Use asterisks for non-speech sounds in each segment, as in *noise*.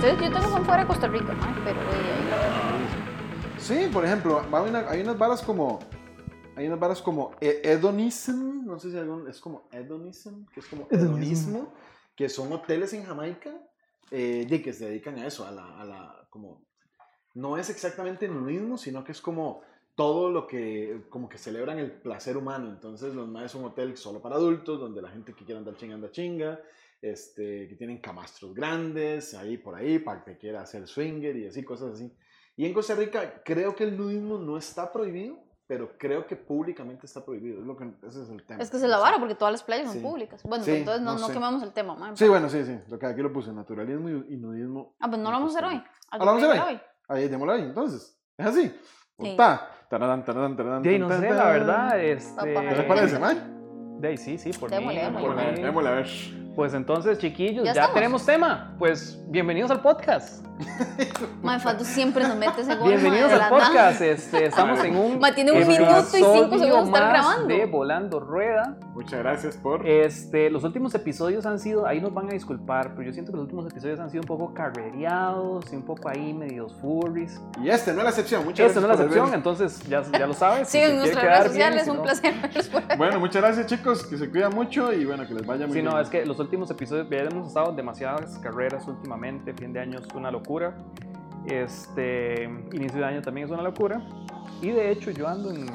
Ustedes, yo tengo son fuera de Costa Rica, mae, pero de ahí. Sí, por ejemplo, haber una- hay unas varas como. Hay unas varas como e- hedonism, no sé si algún, es como hedonism, que es como hedonismo, que son hoteles en Jamaica eh, de que se dedican a eso, a la, a la, como, no es exactamente nudismo, sino que es como todo lo que, como que celebran el placer humano. Entonces, los más es un hotel solo para adultos, donde la gente que quiera andar chinga, anda chinga, este, que tienen camastros grandes, ahí por ahí, para que quiera hacer swinger y así, cosas así. Y en Costa Rica creo que el nudismo no está prohibido, pero creo que públicamente está prohibido. Es lo que, ese es el tema. Es que se la vara porque todas las playas son Sí. públicas. Bueno, Sí, entonces no, no no sé. quemamos el tema, mae. Sí, bueno, sí, sí. Lo que aquí lo puse, naturalismo y, y nudismo. Ah, pues no lo vamos a hacer hoy. Rica. ¿A ¿Ah, lo vamos a hacer hoy? Ahí, démoslo ahí, entonces. ¿Es así? Sí. Taradán, taradán, De ahí no sé, la verdad, este... ¿No se parece, man? De ahí sí, sí, por Démosle, mí, démosle. por mí. Démosle, a ver. Pues entonces, chiquillos, ¿Ya ya, tenemos tema. Pues bienvenidos al podcast. *laughs* Fatu siempre nos mete ese gol. Bienvenidos al podcast. Este, estamos en un Ma, tiene un minuto y cinco segundos de estar grabando. de Volando Rueda. Muchas gracias por. Este, los últimos episodios han sido, ahí nos van a disculpar, pero yo siento que los últimos episodios han sido un poco carrereados y un poco ahí medios furries. Y este no es la excepción. Muchas Esta no es la gracias excepción, entonces ya, ya lo sabes. si se en nuestras redes sociales. un no- placer. *laughs* Bueno, muchas gracias, chicos. Que se cuidan mucho y bueno, que les vaya muy Sí, bien. no, es que los últimos episodios ya hemos estado en demasiadas carreras últimamente. Fin de año es una locura. Este, inicio de año también es una locura. Y de hecho, yo ando en,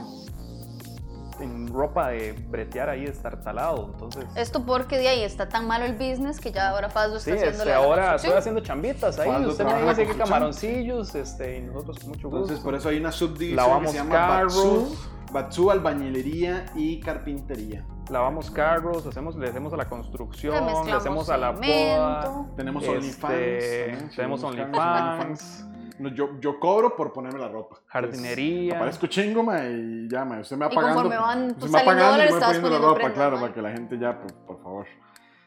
en ropa de bretear ahí estartalado. Entonces, Esto porque de ahí está tan malo el business que ya ahora Faz lo está sí, haciendo. este, la ahora estoy haciendo chambitas ahí. Usted me dice que camaroncillos, este, y nosotros con mucho gusto. Entonces, por eso hay una subdivisión Lavamos que se llama carros. Batsu, Batsu, albañilería y carpintería. Lavamos carros, hacemos, le hacemos a la construcción, Le hacemos a la cemento. Tenemos Este, OnlyFans. tenemos OnlyFans, No, yo, yo cobro por ponerme la ropa. jardinería. Aparezco chingo, ma, y ya, ma, usted me va Y pagando. conforme van, usted pues, me va saliendo pagando y dólares, voy estás poniendo la ropa, claro, ma. para que la gente ya, por, por favor.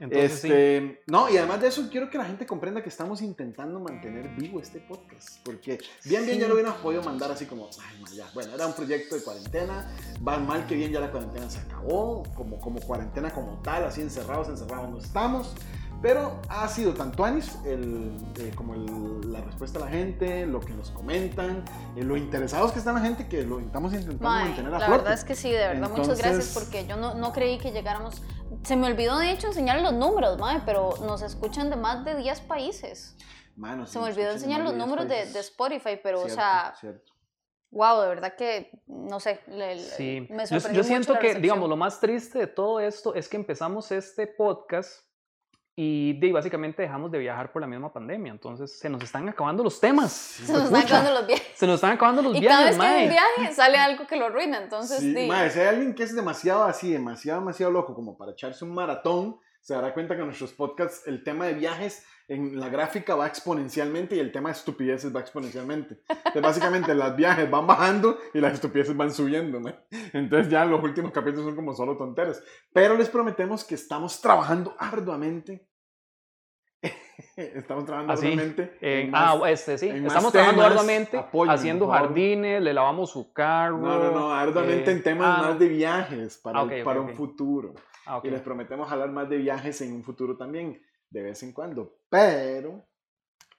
Entonces, sí. este, No, y además de eso, quiero que la gente comprenda que estamos intentando mantener vivo este podcast. Porque bien, bien, Sí. ya lo hubiéramos podido mandar así como, ay, ma, ya. Bueno, era un proyecto de cuarentena. Va mal que bien, ya la cuarentena se acabó. Como, como cuarentena como tal, así encerrados, encerrados no estamos. Pero ha sido tanto Anis el, eh, como el- la respuesta de la gente, lo que nos comentan, eh, lo interesados que está la gente, que lo estamos intentando Mae, mantener a la flote. verdad es que sí, de verdad, muchas gracias porque yo no, no creí que llegáramos. Se me olvidó de hecho enseñar los números, mae, pero nos escuchan de más de 10 países. Mano, Se sí, me olvidó enseñar en los números de, Spotify, pero o sea, cierto. wow, de verdad que, no sé, le- le- Sí, me yo, sorprendió yo mucho siento la que, digamos, lo más triste de todo esto es que empezamos este podcast y de, básicamente dejamos de viajar por la misma pandemia. Entonces se nos están acabando los temas. Se nos están acabando los viajes. Se nos están acabando los Y cada viajes, vez que hay un viaje sale algo que lo arruina, entonces Sí, sí. mae, si hay alguien que es demasiado así, demasiado, demasiado loco como para echarse un maratón, se dará cuenta que en nuestros podcasts el tema de viajes en la gráfica va exponencialmente y el tema de estupideces va exponencialmente. Entonces, básicamente las viajes van bajando y las estupideces van subiendo. mae. Entonces ya los últimos capítulos son como solo tonteras. Pero les prometemos que estamos trabajando arduamente. *laughs* estamos trabajando Así, arduamente. En- en más- ah, este, sí. Estamos trabajando temas, arduamente, haciendo jardines, le lavamos su carro. No, no, no, arduamente eh, en temas ah, más de viajes para, Ah, el- ok, ok, para ok. un futuro. Ah, ok. Y les prometemos hablar más de viajes en un futuro también, de vez en cuando. Pero,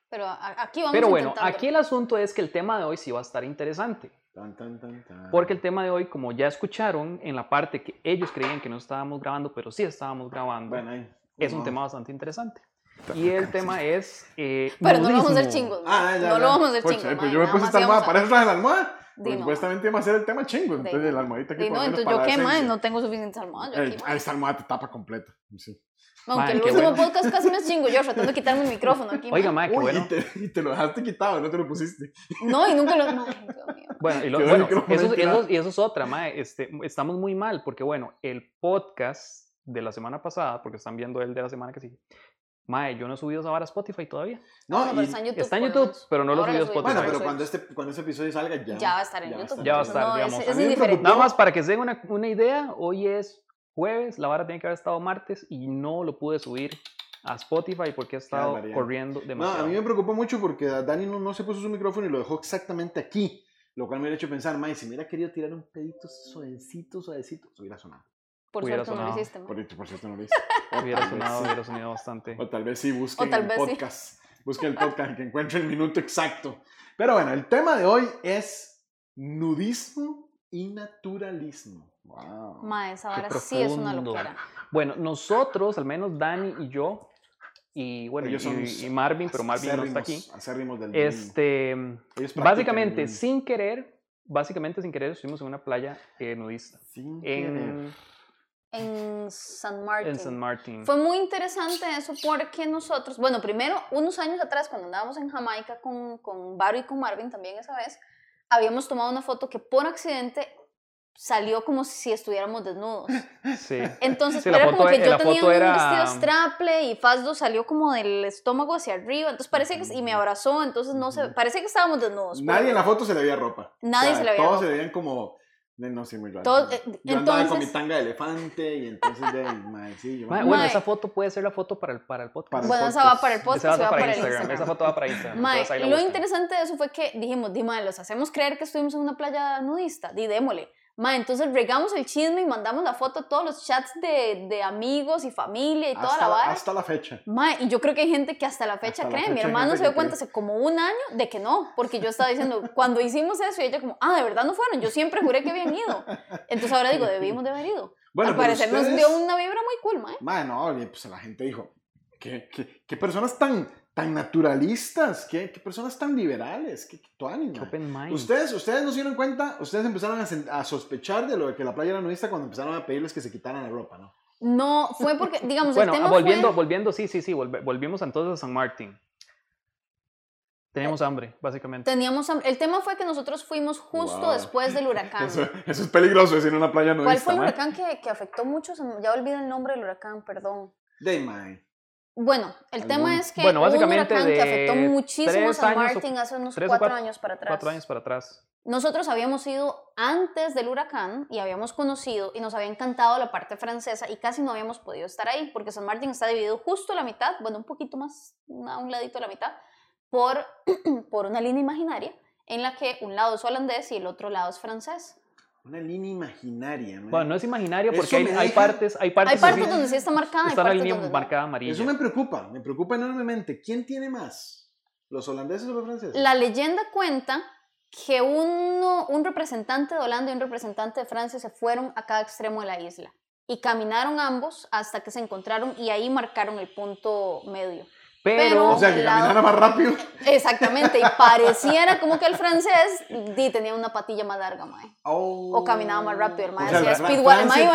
Pero a- aquí vamos Pero bueno, intentando. aquí el asunto es que el tema de hoy sí va a estar interesante. tan, tan, tan, tan. Porque el tema de hoy, como ya escucharon en la parte que ellos creían que no estábamos grabando, pero sí estábamos grabando, Bueno, ahí. es un tema bastante interesante. Y el tema es... eh, Pero no lo vamos a hacer nudismo. chingos. Ah, ya, no ya. lo vamos a hacer chingos. pues yo me puse esta almohada, para eso traje la almohada. No. supuestamente iba a ser el tema chingo. Entonces la almohadita por no, entonces yo qué, esencia. no tengo suficientes almohadas. yo esta almohada te tapa completa. Sí. Aunque el último bueno. podcast casi me chingo yo tratando de quitarme el micrófono aquí. Oiga, mae. mae, qué Uy, bueno. y, te, y te lo dejaste quitado, no te lo pusiste. No, y nunca lo. Ay, *laughs* Dios mío. Bueno, y, lo- bueno, eso, eso- y eso es otra, mae. Este, estamos muy mal porque, bueno, el podcast de la semana pasada, porque están viendo el de la semana que sigue, mae, yo no he subido esa vara a Spotify todavía. No, No, pero y- está en YouTube. está en lo YouTube, pero no lo subí a. Spotify. bueno, pero cuando este, cuando este episodio salga ya. Ya va a estar en YouTube. Ya va a estar, no, digamos. Es, es. Nada más para que se den una, una idea, hoy es jueves, la vara tiene que haber estado martes y no lo pude subir a Spotify porque he estado corriendo No, demasiado. a mí me preocupó mucho porque Dani no, no se puso su micrófono y lo dejó exactamente aquí. Lo cual me hubiera hecho pensar, May, si me hubiera querido tirar un pedito suavecito, suavecito, se hubiera sonado. Por suerte no lo sonado. hiciste. mae. Por, por cierto no lo hice. *laughs* O Hubiera sonado, sí. hubiera sonado bastante. O tal vez sí busquen O tal el vez sí. podcast busque el podcast que encuentre el minuto exacto. Pero bueno, el tema de hoy es nudismo y naturalismo. Wow. Mae, esa vara sí es una locura. Bueno, nosotros, al menos Dani y yo, y bueno, Ellos son y, y Marvin, pero Marvin no está aquí. del. Este, básicamente, sin querer, básicamente sin querer, estuvimos en una playa eh, nudista. Sin querer. En, San Martín. en San Martín. Fue muy interesante eso porque nosotros, bueno, primero, unos años atrás, cuando andábamos en Jamaica con, con Varo y con Marvin también esa vez, habíamos tomado una foto que por accidente salió como si estuviéramos desnudos. *laughs* Sí. Entonces Sí, era foto como que e- yo tenía un era- vestido straple y Fasdo salió como del estómago hacia arriba, entonces parece que, y me abrazó, entonces no sé, parece que estábamos desnudos. Nadie en la foto se le veía ropa. Nadie se le veía Todos ropa. se veían como. No sé, muy raro. Todos- eh, yo andaba con mi entonces- tanga de elefante y entonces de. *laughs* mae, sí, yo- Ma, bueno, esa foto puede ser la foto para el, para el podcast. Para el Bueno, esa podcast. va para el podcast, esa y va va para Instagram. Instagram. Esa foto va para Instagram. Entonces la lo buscan. interesante de eso fue que dijimos, di, mae, los hacemos creer que estuvimos en una playa nudista, di, démosle. Mae, entonces regamos el chisme y mandamos la foto a todos los chats de, de amigos y familia y toda hasta, la vara. hasta la fecha. Mae, y yo creo que hay gente que hasta la fecha Hasta la cree. Mi fecha hay hermano se dio cuenta cree. hace como un año de que no, porque yo estaba diciendo, *laughs* cuando hicimos eso, y ella como, ah, de verdad no fueron, yo siempre juré que habían ido. Entonces ahora digo, debimos de haber ido. Bueno, Al parecer nos ustedes- dio una vibra muy cool, mae. Mae, no, oye, pues la gente dijo, ¿qué, qué, qué personas tan, tan naturalistas? ¿Qué, qué personas tan liberales? ¿Qué, qué tuanis, open mind. Ustedes, ustedes no se dieron cuenta, ustedes empezaron a, sospechar de lo de que la playa era nudista cuando empezaron a pedirles que se quitaran la ropa, ¿no? No, fue porque, *laughs* digamos, Bueno, el tema volviendo, fue... volviendo, sí, sí, sí, volvimos entonces a San Martín. Teníamos hambre, básicamente. Teníamos hambre. El tema fue que nosotros fuimos justo Wow. después del huracán. Eso, eso es peligroso decir en una playa nudista, ¿Cuál fue el huracán que, que afectó mucho? Ya olvidé el nombre del huracán, perdón. Mae. Bueno, el tema es que Bueno, un huracán que afectó muchísimo a San Martín hace unos cuatro, cuatro- años para atrás. Cuatro años para atrás. Nosotros habíamos ido antes del huracán y habíamos conocido y nos había encantado la parte francesa y casi no habíamos podido estar ahí porque San Martín está dividido justo a la mitad, bueno, un poquito más, a un ladito de la mitad, por, *clears throat* por una línea imaginaria en la que un lado es holandés y el otro lado es francés. Una línea imaginaria, mae. Bueno, no es imaginario Eso porque hay, me hay deja- partes, hay partes, Hay partes donde sí está marcada, está la línea donde no. marcada amarilla. Eso me preocupa, me preocupa enormemente. ¿Quién tiene más? ¿Los holandeses o los franceses? La leyenda cuenta que uno, un representante de Holanda y un representante de Francia se fueron a cada extremo de la isla y caminaron ambos hasta que se encontraron y ahí marcaron el punto medio. Pero, o sea, que la- caminara más rápido. *laughs* Exactamente, y pareciera como que el francés di, tenía una patilla más larga, mae. Oh. O caminaba más rápido. El mae O sea, hacía la- speed walk- el mae Francia iba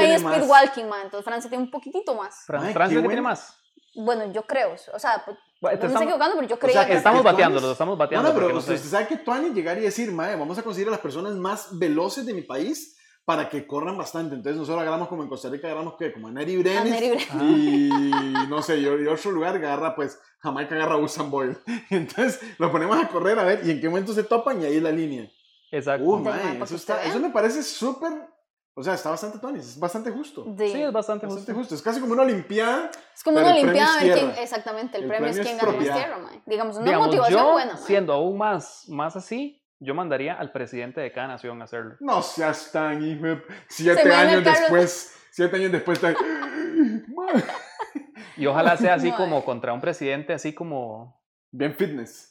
ahí mae. Entonces Francia tiene un poquitito más. Fran- Ay, Francia tiene más. Bueno, yo creo. O sea, pues, Bueno, no me estoy equivocando, pero yo O creía sea, que estamos bateando, lo estamos No, bateando. no, pero porque no usted, sé. usted sabe que Tuani llegar y decir, mae, vamos a conseguir a las personas más veloces de mi país para que corran bastante. Entonces nosotros agarramos como en Costa Rica, agarramos que como a Neri A Brenes. Neri Brenes. Y no sé, y, y otro lugar agarra pues Jamaica agarra a Usain Boyle. *laughs* Entonces lo ponemos a correr a ver y en qué momento se topan y ahí es la línea. Exacto. Uh, para eso, que está, eso me parece súper, o sea, está bastante Tuani, es bastante justo. di- sí, es bastante Bastante justo. justo. Es casi como una olimpiada. Es como una olimpiada a es ver quién, tierra. exactamente, el, El premio, premio es quién gana más tierra, mae. Digamos, una Digamos, motivación yo, buena, mae. siendo aún más, más así, yo mandaría al presidente de cada nación a hacerlo. No seas tan hijo Siete Se años Carlos- después. Siete años después. Y ojalá sea así *laughs* como contra un presidente, así como... Bien fitness.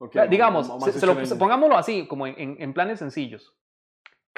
Ok, digamos, se- se lo- pongámoslo así, como en, en- en planes sencillos.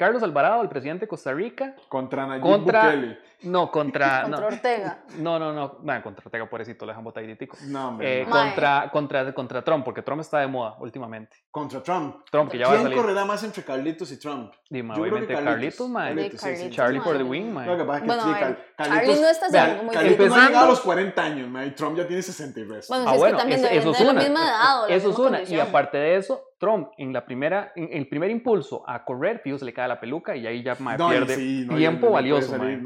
Carlos Alvarado, el presidente de Costa Rica, Contra Nayib Contra- Bukele. no, contra... *laughs* Contra no, Ortega. no, no, no, nah, contra Ortega, pobrecito, lo dejan botaditico. No, hombre. Eh, no. Contra, contra, contra Trump, porque Trump está de moda últimamente. Contra Trump. Trump, que ya va a ¿Quién salir. correrá más entre Carlitos y Trump? Dime, Yo creo que obviamente Carlitos. De Carlitos, sí, sí. Carlitos, Charlie mae. for the win, mae. Lo que pasa es que Bueno, sí, a ver, Car- Charlie no está Vea, haciendo muy Carlitos no ha llegado a los 40 años, mae, y Trump ya tiene 60 y resto. Bueno, Ah, si es bueno, que también eso- es una. misma edad Eso es una. Y aparte de eso, Trump en la primera, en el primer impulso a correr, fijo, se le cae la peluca y ahí ya mae, No, pierde sí, no, tiempo no valioso, salir,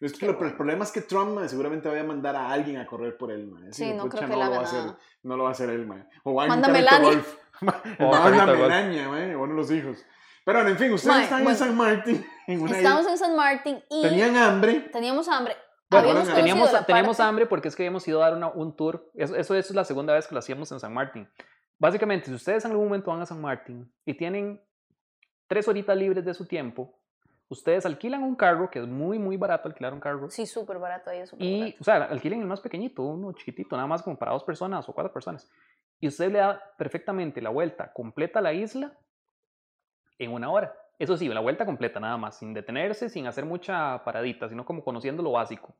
es, es que lo- el problema es que Trump mae, seguramente va a mandar a alguien a correr por él. mae. Sí, no pucha, creo que lo va a hacer. No lo va a hacer él, mae. O va a Manda Carrito Melania. Golf. *laughs* O Carrito Golf. Melania, mae, uno de los hijos. Pero bueno, en fin, ustedes están en. San Martín, *laughs* en una Estábamos isla. en San Martín y Tenían hambre. teníamos hambre. Bueno, teníamos, teníamos hambre porque es que habíamos ido a dar una- un tour. Eso, eso, eso es la segunda vez que lo hacíamos en San Martín. Básicamente, si ustedes en algún momento van a San Martín y tienen tres horitas libres de su tiempo, ustedes alquilan un carro, que es muy, muy barato alquilar un carro. Sí, súper barato ahí, súper Y, barato. o sea, alquilen el más pequeñito, uno chiquitito, nada más como para dos personas o cuatro personas. y usted le da perfectamente la vuelta completa a la isla en una hora. Eso sí, la vuelta completa nada más, sin detenerse, sin hacer mucha paradita, sino como conociendo lo básico.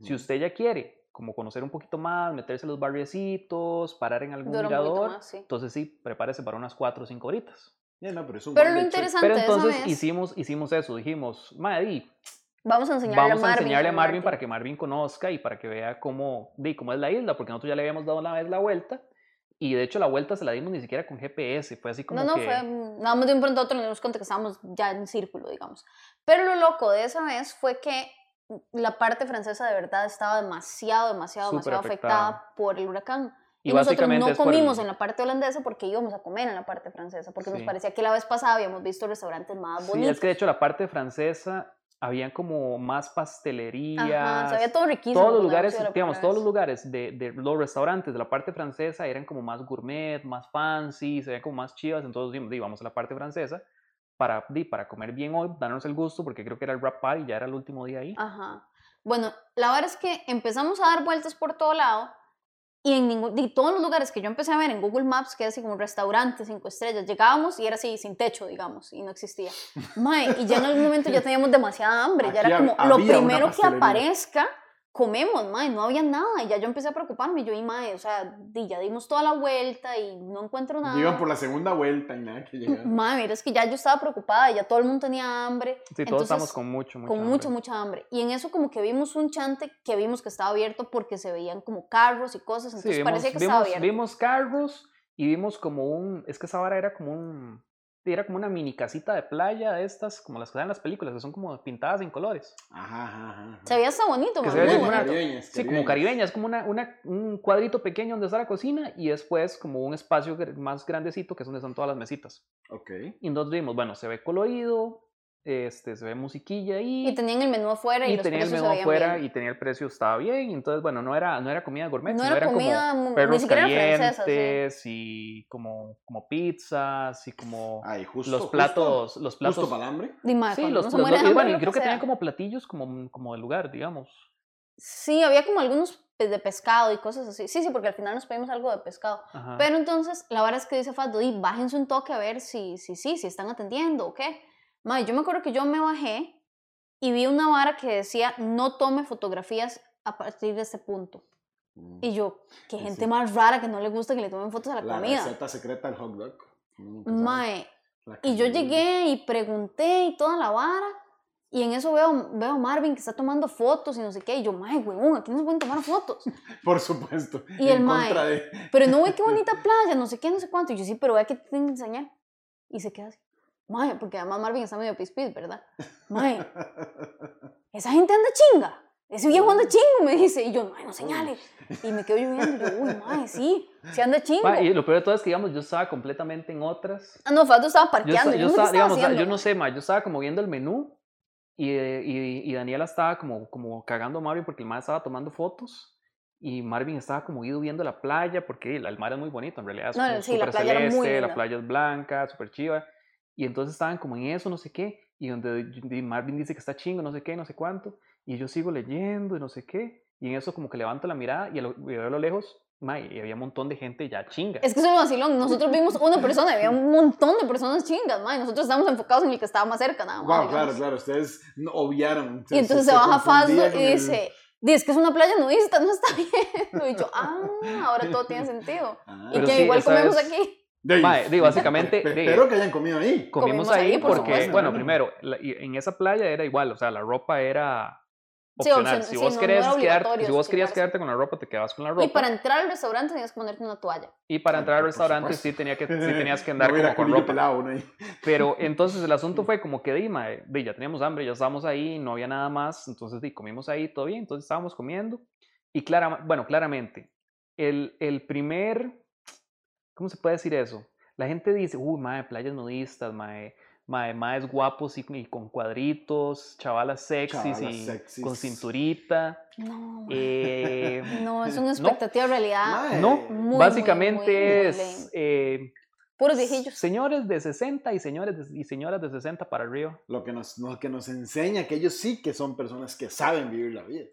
Si usted ya quiere como conocer un poquito más, meterse en los barriecitos, parar en algún Dura mirador, más, sí. entonces sí, prepárese para unas 4 o 5 horitas. Ya, no, pero es un Pero lo interesante Pero de esa entonces vez, hicimos, hicimos eso, dijimos, Maddy, vamos a enseñarle vamos a a Marvin. enseñarle a Marvin para que Marvin conozca y para que vea cómo, di, cómo es la isla, porque nosotros ya le habíamos dado una vez la vuelta y de hecho la vuelta se la dimos ni siquiera con GPS, fue así como No, no, que... fue mm, nada más de un pronto a otro nos dimos cuenta que estábamos ya en círculo, digamos. Pero lo loco de esa vez fue que la parte francesa de verdad estaba demasiado, demasiado, Súper demasiado afectada. afectada por el huracán. Y Y, nosotros no el- comimos en la parte holandesa porque íbamos a comer en la parte francesa, porque nos Sí. parecía que la vez pasada habíamos visto restaurantes más Sí, bonitos. es que de hecho la parte francesa había como más pastelerías. Ajá, se veía todo riquísimo. todos los habíamos lugares, digamos, todos los lugares de, de los restaurantes de la parte francesa eran como más gourmet, más fancy, se veían como más chivas, entonces dijimos, "Di, vamos a la parte francesa para, para comer bien hoy, darnos el gusto, porque creo que era el wrap party, ya era el último día ahí. Ajá. Bueno, la verdad es que empezamos a dar vueltas por todo lado y en ningún, y todos los lugares que yo empecé a ver en Google Maps, que era así como restaurantes, cinco estrellas, llegábamos y era así sin techo, digamos, y no existía. *laughs* Mae, y ya en algún momento ya teníamos demasiada hambre, ya era como lo primero que aparezca, comemos, mae, no había nada y ya yo empecé a preocuparme, yo y mae, o sea, di, ya dimos toda la vuelta y no encuentro nada. Llegan por la segunda vuelta y nada que *laughs* llegar. Mae, mira, es que ya yo estaba preocupada, ya todo el mundo tenía hambre. Sí, todos entonces, estamos con mucho, mucho. con mucha, mucha hambre. Y en eso como que vimos un chante que vimos que estaba abierto porque se veían como carros y cosas, Sí, entonces vimos, parecía que estaba abierto. vimos carros y vimos como un, es que esa vara era como un, era como una mini casita de playa de estas, como las que dan en las películas, que son como pintadas en colores. Ajá, ajá, ajá. Se veía hasta bonito, Que se ve muy como una- bonito. caribeñas, Sí, como caribeña, es como una, una- un cuadrito pequeño donde está la cocina y después como un espacio más grandecito que es donde están todas las mesitas. Ok. Y entonces vimos, bueno, se ve colorido, este, se ve musiquilla ahí. Y tenían el menú afuera y, y los tenía el menú afuera bien. y tenía el precio estaba bien y entonces bueno no era no era comida gourmet No era comida como ni perros siquiera francesa, sí. calientes y como como pizzas y como Ay, justo. los justo- platos los platos Justo para el hambre. Dime, sí los, se de y bueno y creo que tenían como platillos como como del lugar digamos Sí, había como algunos de pescado y cosas así. Sí, sí, porque al final nos pedimos algo de pescado. Ajá. Pero entonces, la verdad es que dice Fado, y bájense un toque a ver si, si, sí, si están atendiendo o qué. Mae, yo me acuerdo que yo me bajé y vi una vara que decía, no tome fotografías a partir de este punto. Y yo, qué Sí, gente sí. más rara que no le gusta que le tomen fotos a la, La comida. receta secreta del hot dog. Uno nunca sabe. Mae, La y yo llegué y pregunté y toda la vara. Y en eso veo, veo a Marvin que está tomando fotos y no sé qué. Y yo, mae, huevón, aquí no se pueden tomar fotos. *laughs* Por supuesto. Y el mae. de. Pero no ve qué *laughs* bonita playa, no sé qué, no sé cuánto. Y yo sí, pero vea que te tengo que enseñar. Y se queda así. Mae, porque además Marvin está medio pispis, ¿verdad? Mae, esa gente anda chinga. Ese viejo anda chingo, me dice. Y yo, mae, no señale. Y me quedo yo viendo. Y yo, uy, mae, sí, sí anda chingo. Ma, y lo peor de todo es que digamos yo estaba completamente en otras Ah, no, Fado estaba yo, parqueando. Yo, yo no sé qué estaba, estaba digamos, haciendo, yo no mae. sé, ma, yo estaba como viendo el menú y, y, y Daniela estaba como, como cagando a Marvin porque el mar estaba tomando fotos y Marvin estaba como ido viendo la playa porque el, el mar es muy bonito en realidad, es No, sí, la playa era muy celeste, la playa es blanca, súper chiva y entonces estaban como en eso, no sé qué, y donde y Marvin dice que está chingo, no sé qué, no sé cuánto, y yo sigo leyendo y no sé qué, y en eso como que levanto la mirada y, a lo- veo a lo lejos, ma, y había un montón de gente ya chinga. Es que eso es lo vacilón. Nosotros *laughs* vimos una persona, había un montón de personas chingas, mae. Nosotros estábamos enfocados en el que estaba más cerca, nada más. Wow, digamos. claro, claro. Ustedes no obviaron. Y entonces se, baja Fazdo confundía y el- dice, dice que es una playa nudista, no está *laughs* bien. Y yo, ah, ahora todo tiene sentido. Ah. Y que sí, igual comemos vez- aquí. De ahí. Mae, digo, *laughs* básicamente, de- Espero que hayan comido ahí. comimos, Comimos ahí, ahí, por porque, supuesto. bueno, primero, la- y en esa playa era igual, o sea, la ropa era Sí, opcional. opción- si sí, vos, no- querés no quedarte, si vos querías quedarte con la ropa, te quedabas con la ropa. Y para entrar al restaurante tenías que ponerte una toalla. Y para entrar al restaurante sí, tenía que, *laughs* sí tenías que andar no como con ropa. pelado, ahí. Pero entonces el asunto *laughs* fue como que, Dima, ya teníamos hambre, ya estábamos ahí, no había nada más, entonces di, comimos ahí, todo bien, entonces estábamos comiendo. Y clara, bueno, claramente, el, el primer, ¿cómo se puede decir eso? La gente dice, uy, mae, playas nudistas, mae, mae, maes guapos y, y con cuadritos, chavalas sexys Chavalas y sexys. con cinturita. No, eh, *laughs* no, es una expectativa de realidad. Mae, no, muy, básicamente muy, muy es eh, Puros viejillos. señores de 60 y, señores de- y señoras de 60 para arriba. Lo que, nos, lo que nos enseña que ellos sí que son personas que saben vivir la vida.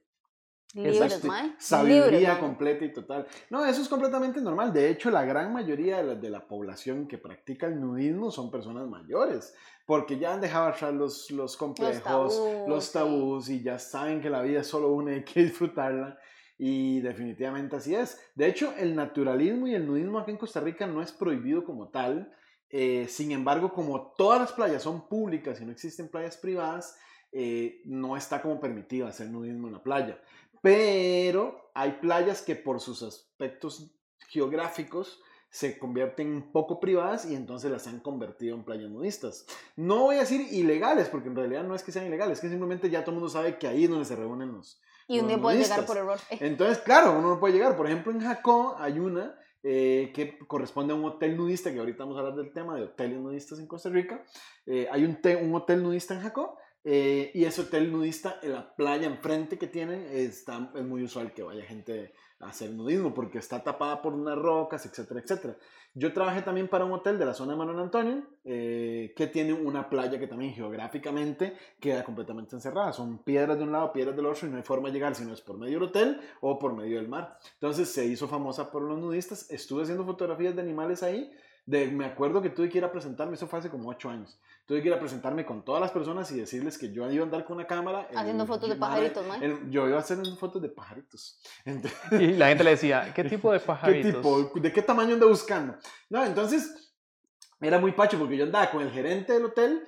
Libres, mae. Sabiduría Libres, completa y total. No, eso es completamente normal. De hecho, la gran mayoría de la, de la población que practica el nudismo son personas mayores, porque ya han dejado atrás los, los complejos, tabús, los sí. tabús, y ya saben que la vida es solo una y hay que *laughs* disfrutarla. Y definitivamente así es. De hecho, el naturalismo y el nudismo aquí en Costa Rica no es prohibido como tal. Eh, sin embargo, como todas las playas son públicas y no existen playas privadas, eh, no está como permitido hacer nudismo en la playa. Pero hay playas que por sus aspectos geográficos se convierten un poco privadas y entonces las han convertido en playas nudistas. No voy a decir ilegales, porque en realidad no es que sean ilegales, es que simplemente ya todo el mundo sabe que ahí es donde se reúnen los... Y un día puedes llegar por error. Entonces, claro, uno no puede llegar. Por ejemplo, en Jacó hay una eh, que corresponde a un hotel nudista, que ahorita vamos a hablar del tema de hoteles nudistas en Costa Rica. Eh, hay un, un hotel nudista en Jacó. Eh, y ese hotel nudista, en la playa enfrente que tienen, está, es muy usual que vaya gente a hacer nudismo porque está tapada por unas rocas, etcétera, etcétera. Yo trabajé también para un hotel de la zona de Manuel Antonio eh, que tiene una playa que también geográficamente queda completamente encerrada. Son piedras de un lado, piedras del otro y no hay forma de llegar si no es por medio del hotel o por medio del mar. Entonces se hizo famosa por los nudistas. Estuve haciendo fotografías de animales ahí. De, me acuerdo que tuve que ir a presentarme, eso fue hace como ocho años. Tuve que ir a presentarme con todas las personas y decirles que yo iba a andar con una cámara. el- Haciendo fotos de el- pajaritos, el- yo iba a hacer fotos de pajaritos. Entonces, Y la gente le decía, ¿qué *laughs* tipo de ¿Qué pajaritos? tipo? ¿De qué tamaño anda buscando? No, entonces era muy pacho porque yo andaba con el gerente del hotel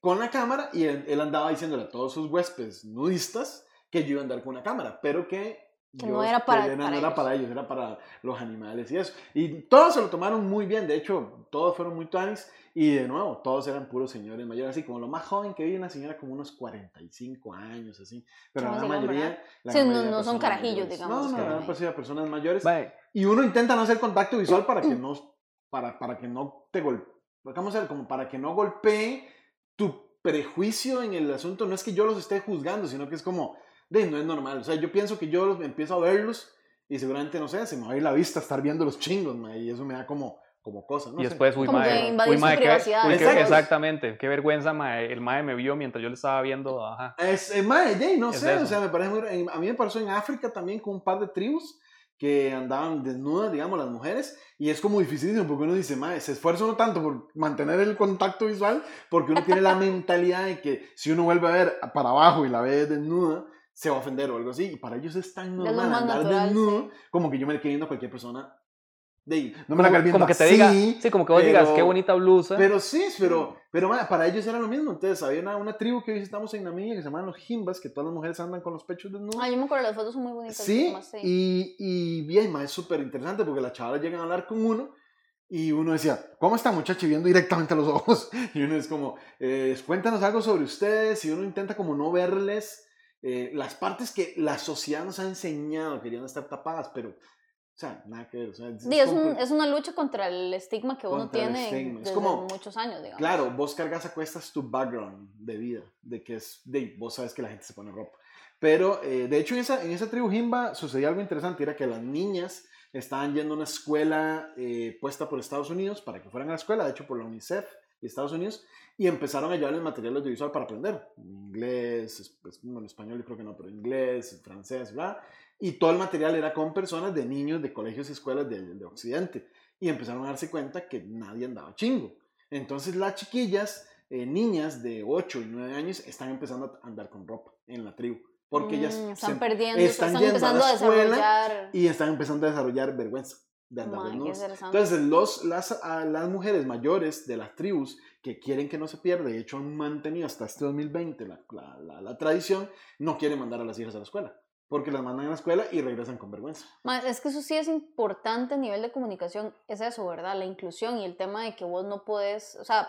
con la cámara y él, él andaba diciéndole a todos sus huéspedes nudistas que yo iba a andar con una cámara, pero que, Que no era para- no para era ellos. para ellos, era para los animales y eso. Y todos se lo tomaron muy bien, de hecho, todos fueron muy tuanis y de nuevo, todos eran puros señores mayores, así como lo más joven que vi, una señora como unos 45 años, así. Pero la mayoría... la Sí, no- mayoría no de son carajillos, mayores. digamos, No, no, gran mayoría de personas mayores. Mae, Y uno intenta no hacer contacto visual para que *clears throat* no, para, para que no te golpee. Vamos a ver, como para que no golpee tu prejuicio en el asunto. No es que yo los esté juzgando, sino que es como, de, no es normal. O sea, yo pienso que yo los, empiezo a verlos y seguramente, no sé, se me va a ir la vista estar viendo los chingos, ma, y eso me da como, como cosa. No y después, uy, Como que mae, invadir uy, mae, qué- uy, qué- exactamente, qué vergüenza, mae, el mae me vio mientras yo le estaba viendo, ajá. Es, eh, mae, Jay, no Es sé, eso. o sea, me parece muy, a mí me pasó en África también con un par de tribus que andaban desnudas, digamos, las mujeres, y es como dificilísimo porque uno dice, mae, se esfuerza uno tanto por mantener el contacto visual porque uno tiene la *laughs* mentalidad de que si uno vuelve a ver para abajo y la ve desnuda, se va a ofender o algo así, y para ellos es tan normal andar natural, desnudo sí. como que yo me quedé viendo a cualquier persona de ahí. No me la Como, como que te así, diga, sí, como que vos digas, pero- qué bonita blusa. pero sí, pero, pero ma, para ellos era lo mismo. Entonces, había una, una tribu que visitamos en Namibia que se llaman los Jimbas, que todas las mujeres andan con los pechos desnudos. Ah, yo me acuerdo, las fotos son muy bonitas. sí, sí. y, y bien, ma, es súper interesante porque las chavalas llegan a hablar con uno y uno decía, ¿cómo está muchacha? Y viendo directamente a los ojos. *laughs* Y uno es como, eh, cuéntanos algo sobre ustedes. Y uno intenta como no verles eh, las partes que la sociedad nos ha enseñado, querían estar tapadas, pero, o sea, nada que ver. O sea, es, es, un- es una lucha contra el estigma que uno tiene estigma. Es desde como- muchos años, digamos. Claro, vos cargas a cuestas tu background de vida, de que es, de, vos sabes que la gente se pone ropa. Pero, eh, de hecho, en esa, en esa tribu Jimba sucedía algo interesante, era que las niñas estaban yendo a una escuela eh, puesta por Estados Unidos para que fueran a la escuela, de hecho por la UNICEF y Estados Unidos, y empezaron a llevarles material audiovisual para aprender, inglés, es- pues, bueno, español yo creo que no, pero inglés, francés, bla, y todo el material era con personas de niños de colegios y escuelas de, de Occidente, y empezaron a darse cuenta que nadie andaba chingo. Entonces las chiquillas, eh, niñas de 8 y 9 años, están empezando a andar con ropa en la tribu. Porque ellas Mm, están se- perdiendo, están están, yendo a la empezando a, escuela desarrollar. y están empezando a desarrollar vergüenza de andar interesante. Entonces, los, las, a las mujeres mayores de las tribus que quieren que no se pierda, de hecho han mantenido hasta este 2020 la, la, la- la tradición, no quieren mandar a las hijas a la escuela, porque las mandan a la escuela y regresan con vergüenza. Es que eso sí es importante a nivel de comunicación, es eso, ¿verdad? La inclusión y el tema de que vos no puedes, o sea,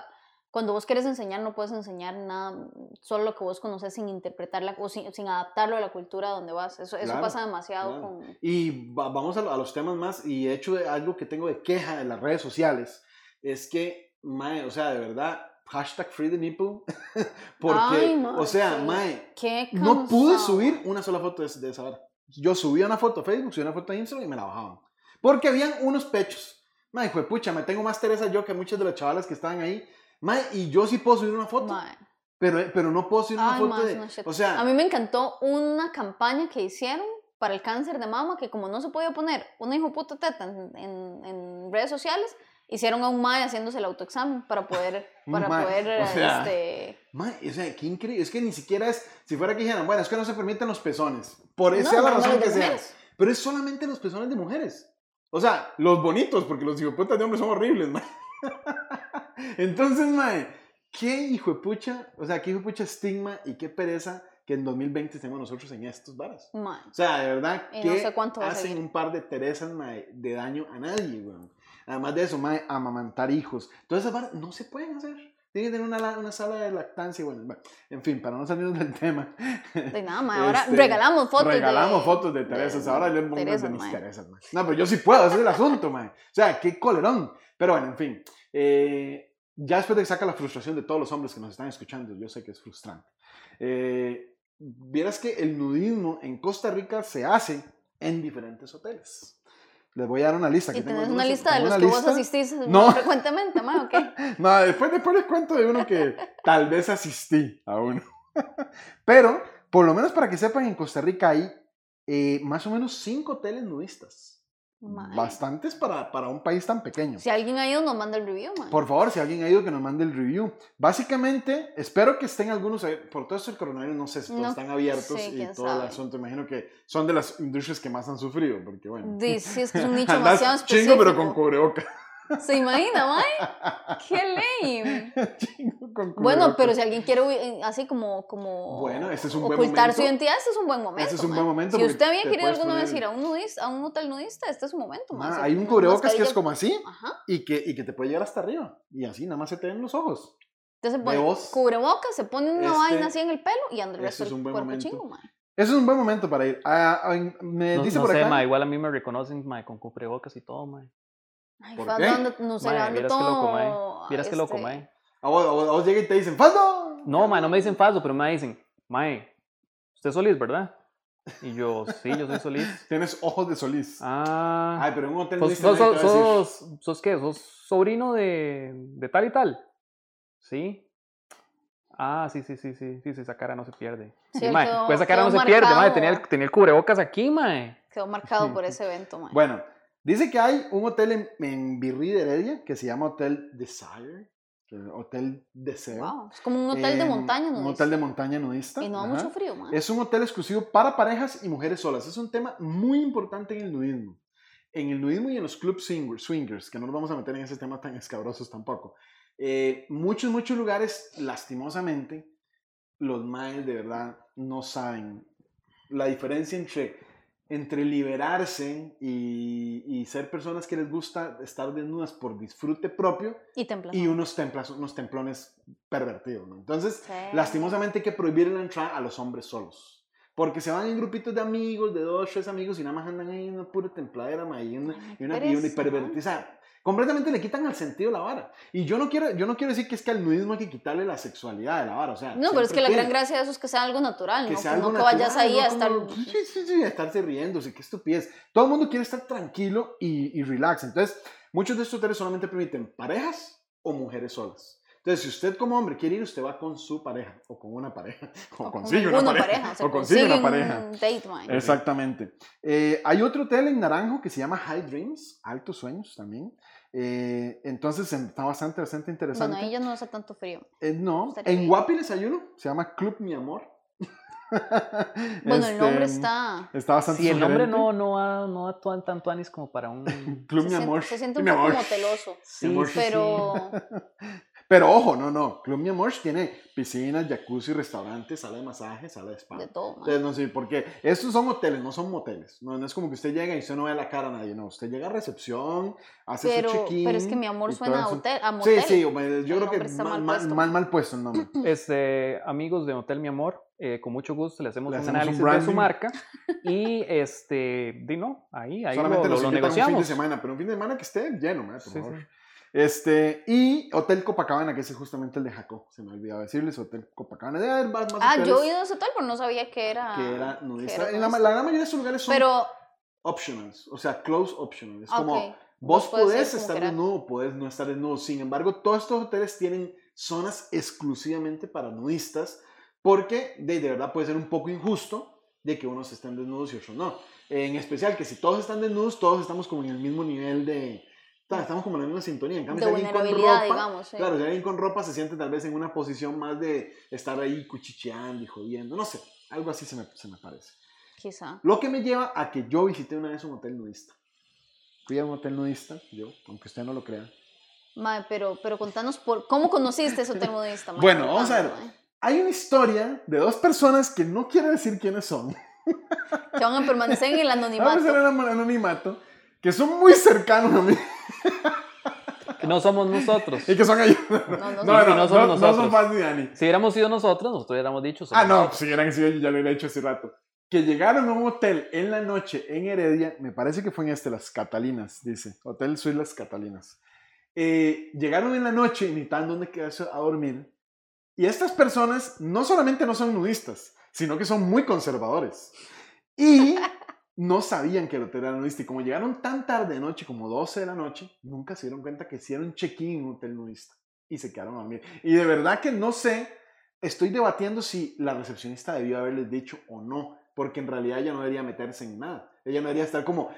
cuando vos quieres enseñar, no puedes enseñar nada, solo lo que vos conoces sin interpretarla o sin, sin adaptarlo a la cultura donde vas. Eso, eso Claro, pasa demasiado claro. con... Y va- vamos a, a los temas más, y de hecho de algo que tengo de queja en las redes sociales, es que, mae, o sea, de verdad, hashtag free the nipple, *laughs* porque, Ay, mae, o sea, mae, no pude subir una sola foto de, de esa hora. Yo subía una foto a Facebook, subía una foto a Instagram y me la bajaban. Porque habían unos pechos. Mae, pucha, me tengo más Teresa yo que muchas de las chavalas que estaban ahí. Mae, y yo sí puedo subir una foto, Mae. pero, pero no puedo subir una Ay, foto mae, de... una. O sea, A mí me encantó una campaña que hicieron para el cáncer de mama, que como no se podía poner una hijo puta teta en, en, en redes sociales, hicieron a un mae haciéndose el autoexamen para poder, *laughs* para mae, poder, o sea, este... Mae, o sea, qué increíble. Es que ni siquiera es, si fuera que dijeran, bueno, es que no se permiten los pezones. Por No, esa la no, no, razón de que sea. Pero es solamente los pezones de mujeres. O sea, los bonitos, porque los hijoputas de hombres son horribles, *laughs* mae. *laughs* Entonces, mae, qué hijo de pucha, o sea, qué hijo de pucha estigma y qué pereza que en 2020 estemos nosotros en estos varas. Mae. O sea, de verdad, que no sé hacen un par de Teresas mae, de daño a nadie, weón. Además de eso, mae, amamantar hijos. Todas esas varas no se pueden hacer. Tienen que tener una, una sala de lactancia. Bueno, en fin, para no salirnos del tema. De nada, mae. Ahora Este, regalamos fotos Regalamos de, fotos de Teresas. Ahora yo pongo Teresas, de mis. Teresas. No, pero yo sí puedo, ese es el asunto, mae. O sea, qué colerón. Pero bueno, en fin. eh, ya después de que saca la frustración de todos los hombres que nos están escuchando, yo sé que es frustrante. Eh, vieras que el nudismo en Costa Rica se hace en diferentes hoteles. Les voy a dar una lista. Y tengo tenés una algunos- lista de tengo los una que vos asistís No. más frecuentemente, mae, ¿o qué? *laughs* No, después, después les cuento de uno que tal vez asistí a uno. *laughs* Pero, por lo menos para que sepan, en Costa Rica hay eh, más o menos cinco hoteles nudistas. Mae. Bastantes para, para un país tan pequeño. Si alguien ha ido, nos manda el review, mae. Por favor, si alguien ha ido, que nos mande el review. Básicamente, espero que estén algunos, ahí- por todo esto el coronavirus, no sé si todos No están abiertos sé, y todo el sabe. asunto. Imagino que son de las industrias que más han sufrido, porque bueno. Di- Sí, es que es un *laughs* nicho demasiado específico. chingo, pero con cubrebocas. ¿Se imagina, mae? *laughs* ¡Qué lame! Bueno, pero si alguien quiere eh, así como, como Bueno, este es un buen ocultar su identidad, este es un buen momento. Este es un mae. buen momento Si usted había querido alguna vez poner- ir a un, nudista, a un hotel nudista, este es su momento. mae. Hay un cubrebocas que es como así Ajá. y que, y que te puede llegar hasta arriba. Y así nada más se te ven los ojos. Entonces se pone vos. cubrebocas, se pone una Este- vaina así en el pelo y anda el este es un buen cuerpo momento. chingo, mae. Eso es un buen momento para ir. Ah, ah, me No, dice no por sé, acá. ma, igual a mí me reconocen ma, con cubrebocas y todo, ma. Ay, ¿Por qué? no Mae, ando vieras qué loco, mae. todo... Vieras qué loco, este, mae. A vos, a vos- a vos llega y te dicen, ¡Faldo! No, ma, no me dicen falso, pero me dicen, mae, usted es Solís, ¿verdad? Y yo, sí, yo soy Solís. *laughs* Tienes ojos de Solís. Ah, Ay, pero en un hotel ¿sos, dice sos, sos, sos, sos qué? ¿Sos sobrino de, de tal y tal? Sí. Ah, sí, sí, sí, sí, sí, sí, esa cara no se pierde. Sí, mae, quedó- pues esa cara no se pierde, mae, tenía el, tenía el cubrebocas aquí, mae. Quedó marcado por *laughs* ese evento, mae. Bueno, dice que hay un hotel en, en Virrí de Heredia que se llama Hotel Desire. Hotel Deseo. Wow, es como un hotel de Eh, montaña, ¿no? Un hotel de montaña nudista. Y no da mucho frío, mae. Es un hotel exclusivo para parejas y mujeres solas. Es un tema muy importante en el nudismo. En el nudismo y en los club swingers, swingers que no nos vamos a meter en ese tema tan escabrosos tampoco. Eh, muchos, muchos lugares, lastimosamente, los maes de verdad no saben la diferencia entre, entre liberarse y, y ser personas que les gusta estar desnudas por disfrute propio Y y unos, templas, unos templones pervertidos. ¿no? Entonces, Sí. Lastimosamente hay que prohibir la entrada a los hombres solos. Porque se van en grupitos de amigos, de dos, tres amigos, y nada más andan ahí en una pura templadera, ma, y una, y una, y una completamente le quitan al sentido la vara. Y yo no quiero, yo no quiero decir que es que al nudismo hay que quitarle la sexualidad de la vara. O sea, No, pero es que la gran gracia de eso es que sea algo natural, que ¿no? sea algo que vayas natural, ahí no a estar... como, *laughs* Sí, sí, sí, a estarse riéndose, qué estupidez. Todo el mundo quiere estar tranquilo y, y relax. Entonces, muchos de estos hoteles solamente permiten parejas o mujeres solas. Entonces, si usted como hombre quiere ir, usted va con su pareja o con una pareja *laughs* o, o con consigue una alguna pareja, o, sea, o consigue una pareja. date. Exactamente. Eh, hay otro hotel en Naranjo que se llama High Dreams, Altos Sueños también. Eh, entonces está bastante, bastante interesante. Bueno, ahí ya no hace tanto frío. Eh, no, en. Guapiles hay uno, se llama Club Mi Amor. *laughs* Bueno, el nombre Este, está... Está bastante Sí, el nombre no, no no va tan, tanto anis como para un... *laughs* Club se Mi Amor. Se siente un poco moteloso. Sí, sí. *laughs* Pero... Ojo, no, no. Club Mi Amor tiene piscinas, jacuzzi, restaurante, sala de masaje, sala de spa. De todo, mae. Entonces, no sé, porque estos son hoteles, no son moteles. No, no es como que usted llega y usted no ve la cara a nadie. No, usted llega a recepción, hace Pero, su check-in. pero es que mi amor suena a, hotel, a Sí, motel. sí, hombre, yo El creo que mal, mal mal, puesto. mal, mal puesto el nombre. *laughs* Este, amigos de Hotel Mi Amor, eh, con mucho gusto le hacemos Le un hacemos un análisis de su marca *laughs* y este, di no, ahí, ahí Solamente lo, lo, lo invitan un fin de negociamos. semana, pero un fin de semana que esté lleno, ¿eh? por Sí, favor. sí. Este, y Hotel Copacabana, que es justamente el de Jaco, se me olvidaba decirles, Hotel Copacabana. Debe haber más, más Ah, hoteles yo he ido a ese hotel, pero no sabía que era... que era nudista. En la, nudista. la gran mayoría de estos lugares son Pero, optionals, o sea, close optional. Es ah, como, vos podés estar desnudo, podés no estar desnudo. Sin embargo, todos estos hoteles tienen zonas exclusivamente para nudistas, porque de, de verdad puede ser un poco injusto de que unos estén desnudos y otros no. En especial que si todos están desnudos, todos estamos como en el mismo nivel de... ta, Estamos como en la misma sintonía. En cambio, De si alguien con ropa, digamos. sí. Claro, si alguien con ropa se siente tal vez en una posición más de estar ahí cuchicheando y jodiendo. No sé, algo así se me, se me parece. Quizá. Lo que me lleva a que yo visité una vez un hotel nudista. Fui a un hotel nudista, yo, aunque usted no lo crea. Mae, pero, pero contanos por cómo conociste ese hotel nudista. mae? Bueno, vamos a ver. Hay una historia de dos personas que no quiero decir quiénes son. Que van a permanecer en el *laughs* Vamos a anonimato. hacer un anonimato. Que son muy cercanos a mí. Que no somos nosotros. Y que son ellos. No, No, no, no, no. no nosotros. son fans ni Dani. Si hubiéramos sido nosotros, nosotros hubiéramos dicho. Ah, no, nosotros. si hubieran sido yo ya lo hubiera hecho hace rato. Que llegaron a un hotel en la noche en Heredia, me parece que fue en este, Las Catalinas, dice. Hotel Suite Las Catalinas. Eh, llegaron en la noche necesitaban dónde quedarse a dormir. Y estas personas no solamente no son nudistas, sino que son muy conservadores. Y no sabían que el hotel era nudista. Y como llegaron tan tarde de noche, como 12 de la noche, nunca se dieron cuenta que hicieron check-in en un hotel nudista. Y se quedaron a dormir. Y de verdad que no sé, estoy debatiendo si la recepcionista debió haberles dicho o no. Porque en realidad ella no debería meterse en nada. Ella no debería estar como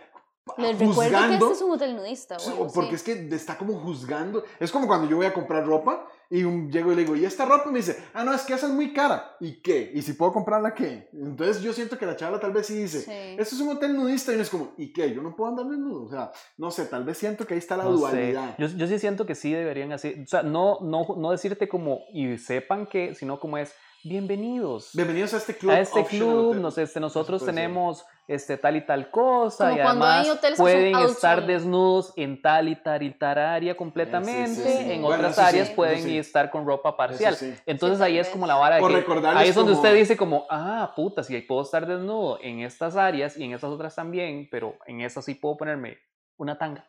Les recuerdo que juzgando. este es un hotel nudista. Güey, porque sí. es que está como juzgando. Es como cuando yo voy a comprar ropa y un- llego y le digo, ¿y esta ropa? Y me dice, ah, no, es que esa es muy cara. ¿Y qué? ¿Y si puedo comprarla qué? Entonces yo siento que la chava tal vez sí dice, Sí. esto es un hotel nudista. Y es como, ¿y qué? Yo no puedo andar desnudo. O sea, no sé, tal vez siento que ahí está la No dualidad. Yo, yo sí siento que sí deberían así. O sea, no, no, no decirte como y sepan que, sino como es bienvenidos Bienvenidos a este club. a este club. hotel. No sé, este, nosotros ser. tenemos este, tal y tal cosa. Como y cuando hay además hoteles que son pueden estar desnudos en tal y tal y tal área completamente. sí, sí. En Bueno, otras áreas pueden sí. estar con ropa parcial. Entonces Sí, ahí es como la vara de que- ahí es donde como- usted dice como, ah, puta, si puedo estar desnudo en estas áreas y en estas otras también, pero en estas sí puedo ponerme una tanga.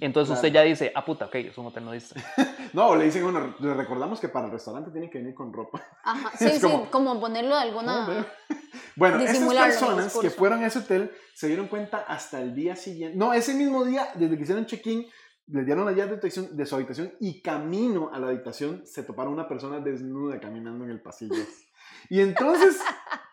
Entonces usted ya dice, ah, puta, ok, es un hotel nudista. *laughs* No, le dicen, bueno, le recordamos que para el restaurante tienen que venir con ropa. Ajá, *laughs* sí, sí, como- como, ponerlo de alguna... *laughs* Bueno, el personas que fueron a ese hotel se dieron cuenta hasta el día siguiente. No, ese mismo día, desde que hicieron check-in, les dieron las llaves de, de su habitación y camino a la habitación se toparon una persona desnuda caminando en el pasillo. Y entonces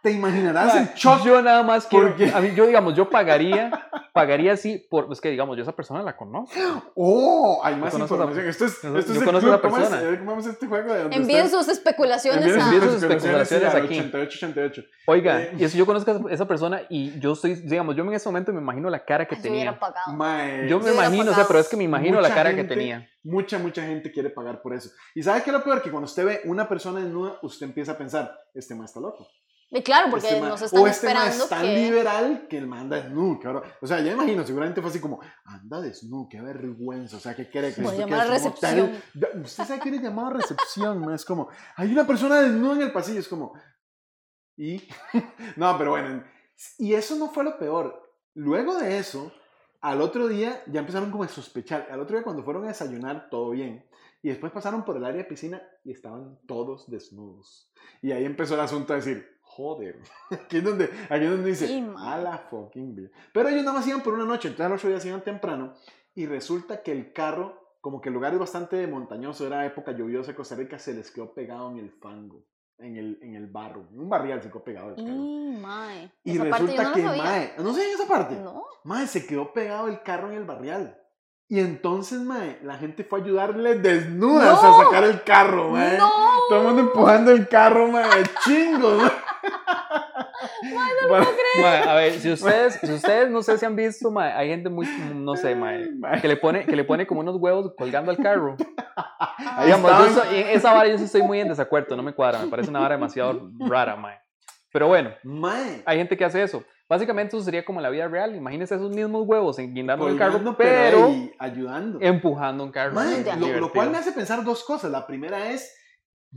te imaginarás el shock. Yo nada más quiero, Porque- a mí, yo digamos, yo pagaría, pagaría así, por, es que digamos, yo esa persona la conozco. ¡Oh! Hay más a la- información. Esto es, yo esto es el conozco a la club. ¿Cómo es? persona. Eh, ¿Cómo es este juego? de Envíen sus especulaciones envíen a... Envíen sus especulaciones al aquí. 88, 88. Oiga, Eh. y eso yo conozco a esa- persona y yo estoy, digamos, yo en ese momento me imagino la cara que Yo hubiera tenía. pagado. Yo me Yo hubiera imagino, o sea, pagado. pero es que me imagino la cara que tenía. Mucha, mucha gente quiere pagar por eso. ¿Y sabe qué es lo peor? Que cuando usted ve una persona desnuda, usted empieza a pensar, este man está loco. Y claro, porque Este nos están o este esperando es tan que... liberal que el man anda desnudo. cabrón. O sea, ya imagino, seguramente fue así como, anda desnudo, qué vergüenza. O sea, ¿qué quiere que Voy llamar a recepción. Ya, Usted sabe que eres llamado a recepción, ¿no? Es como, hay una persona desnuda en el pasillo. Es como, ¿y? *laughs* no, pero bueno. Y eso no fue lo peor. Luego de eso, al otro día ya empezaron como a sospechar. Al otro día cuando fueron a desayunar, todo bien. Y después pasaron por el área de piscina y estaban todos desnudos. Y ahí empezó el asunto a decir, joder. *laughs* Aquí es donde, aquí es donde dice, Sí, a la fucking vida. Pero ellos nada más iban por una noche, entonces al otro día se iban temprano. Y resulta que el carro, como que el lugar es bastante montañoso, era época lluviosa de Costa Rica, se les quedó pegado en el fango, en el, en el barro. En un barrial se quedó pegado el carro. Y, mae. Y Esa resulta no que, mae, no sé esa parte. No. Mae, se quedó pegado el carro en el barrial. Y entonces, mae, la gente fue a ayudarle desnudas ¡No! a sacar el carro, mae. ¡No! Todo el mundo empujando el carro, mae, chingos, mae. Bueno, Mae, a ver, si ustedes, si ustedes no sé si han visto, hay gente muy, no sé, que le pone, que le pone como unos huevos colgando al carro. Ahí Digamos, yo esa vara yo sí estoy muy en desacuerdo, no me cuadra, me parece una vara demasiado rara, mae. Pero bueno, hay gente que hace eso. Básicamente eso sería como la vida real. Imagínense esos mismos huevos guindando el carro, pero ahí, ayudando. empujando un carro. Lo, lo cual me hace pensar dos cosas. La primera es,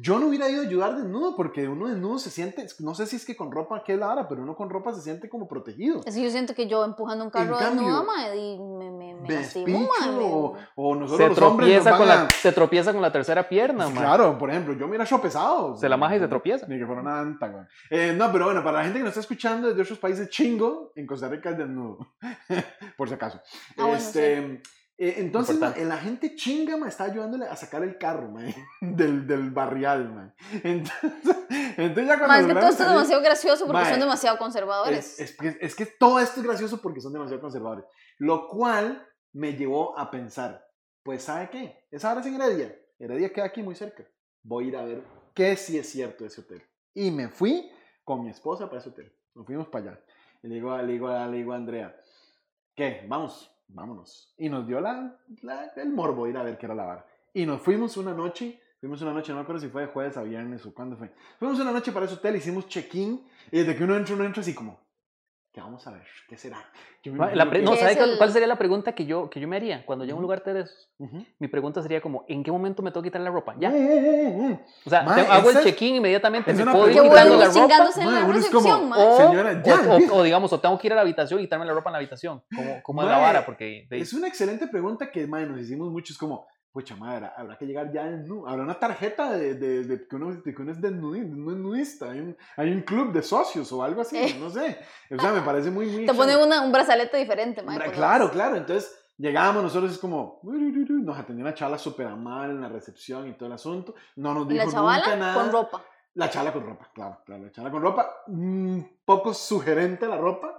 yo no hubiera ido a ayudar desnudo porque uno desnudo se siente, no sé si es que con ropa, qué es la hora, pero uno con ropa se siente como protegido. Es que yo siento que yo empujando un carro cambio, desnuda, mae, y me, me, lastimo, o, o nosotros Se los hombres nos con a- la, se tropieza con la tercera pierna, mae. Claro, por ejemplo, yo me hubiera hecho pesado. Se la maja y se tropieza. Ni que fuera una anta, güey. Eh, no, pero bueno, para la gente que nos está escuchando desde otros países, chingo, en Costa Rica es desnudo. *laughs* por si acaso. Ah, bueno, este, Eh, entonces, ma, la gente chinga, ma, está ayudándole a sacar el carro, ma, *laughs* del, del barrial, ma. Entonces, *laughs* entonces ya cuando Más que todo esto es demasiado gracioso porque Mae, son demasiado conservadores. es, es que, es que todo esto es gracioso porque son demasiado conservadores. Lo cual me llevó a pensar, pues ¿sabe qué? Esa hora es en Heredia. Heredia queda aquí muy cerca. Voy a ir a ver qué sí es cierto de ese hotel. Y me fui con mi esposa para ese hotel. Nos fuimos para allá. Y le digo, le digo, le digo a Andrea, ¿qué? Vamos, vámonos. Y nos dio la, el morbo ir a ver qué era la vara. Y nos fuimos una noche, fuimos una noche, no me acuerdo si fue de jueves a viernes o cuándo fue. Fuimos una noche para ese hotel, hicimos check-in, y desde que uno entra, uno entra así como, ¿qué vamos a ver? ¿Qué será? Yo me Ma, la no, ¿Qué ¿sabe es cuál, el- cuál sería la pregunta que yo, que yo me haría cuando llego a un lugar de esos? Ujú. Mi pregunta sería como, ¿en qué momento me tengo que quitar la ropa? Ya. O sea, Ma, hago el check-in inmediatamente, me puedo ir quitando la ropa. en Ma, la como, recepción, ma. O, Señora, ya, o- o- o digamos, o tengo que ir a la habitación y quitarme la ropa en la habitación. ¿Cómo, cómo es la Mae, vara? Porque de- Es una excelente pregunta que mae, nos hicimos mucho. Es como, pucha madre, habrá que llegar ya desnudo. Habrá una tarjeta de, de, de que, uno, de que uno es desnudi- desnudista. Hay un, hay un club de socios o algo así, Eh. no sé. O sea, me parece muy, muy *laughs* Te pone extraño. una- un brazalete diferente, ma, Hombre, cuando Claro, claro. Entonces llegamos nosotros, es como, nos atendió una chala súper amable en la recepción y todo el asunto. No nos dijo la chavala nunca nada. con ropa. La chala con ropa, claro, claro, la chala con ropa. Un poco sugerente la ropa,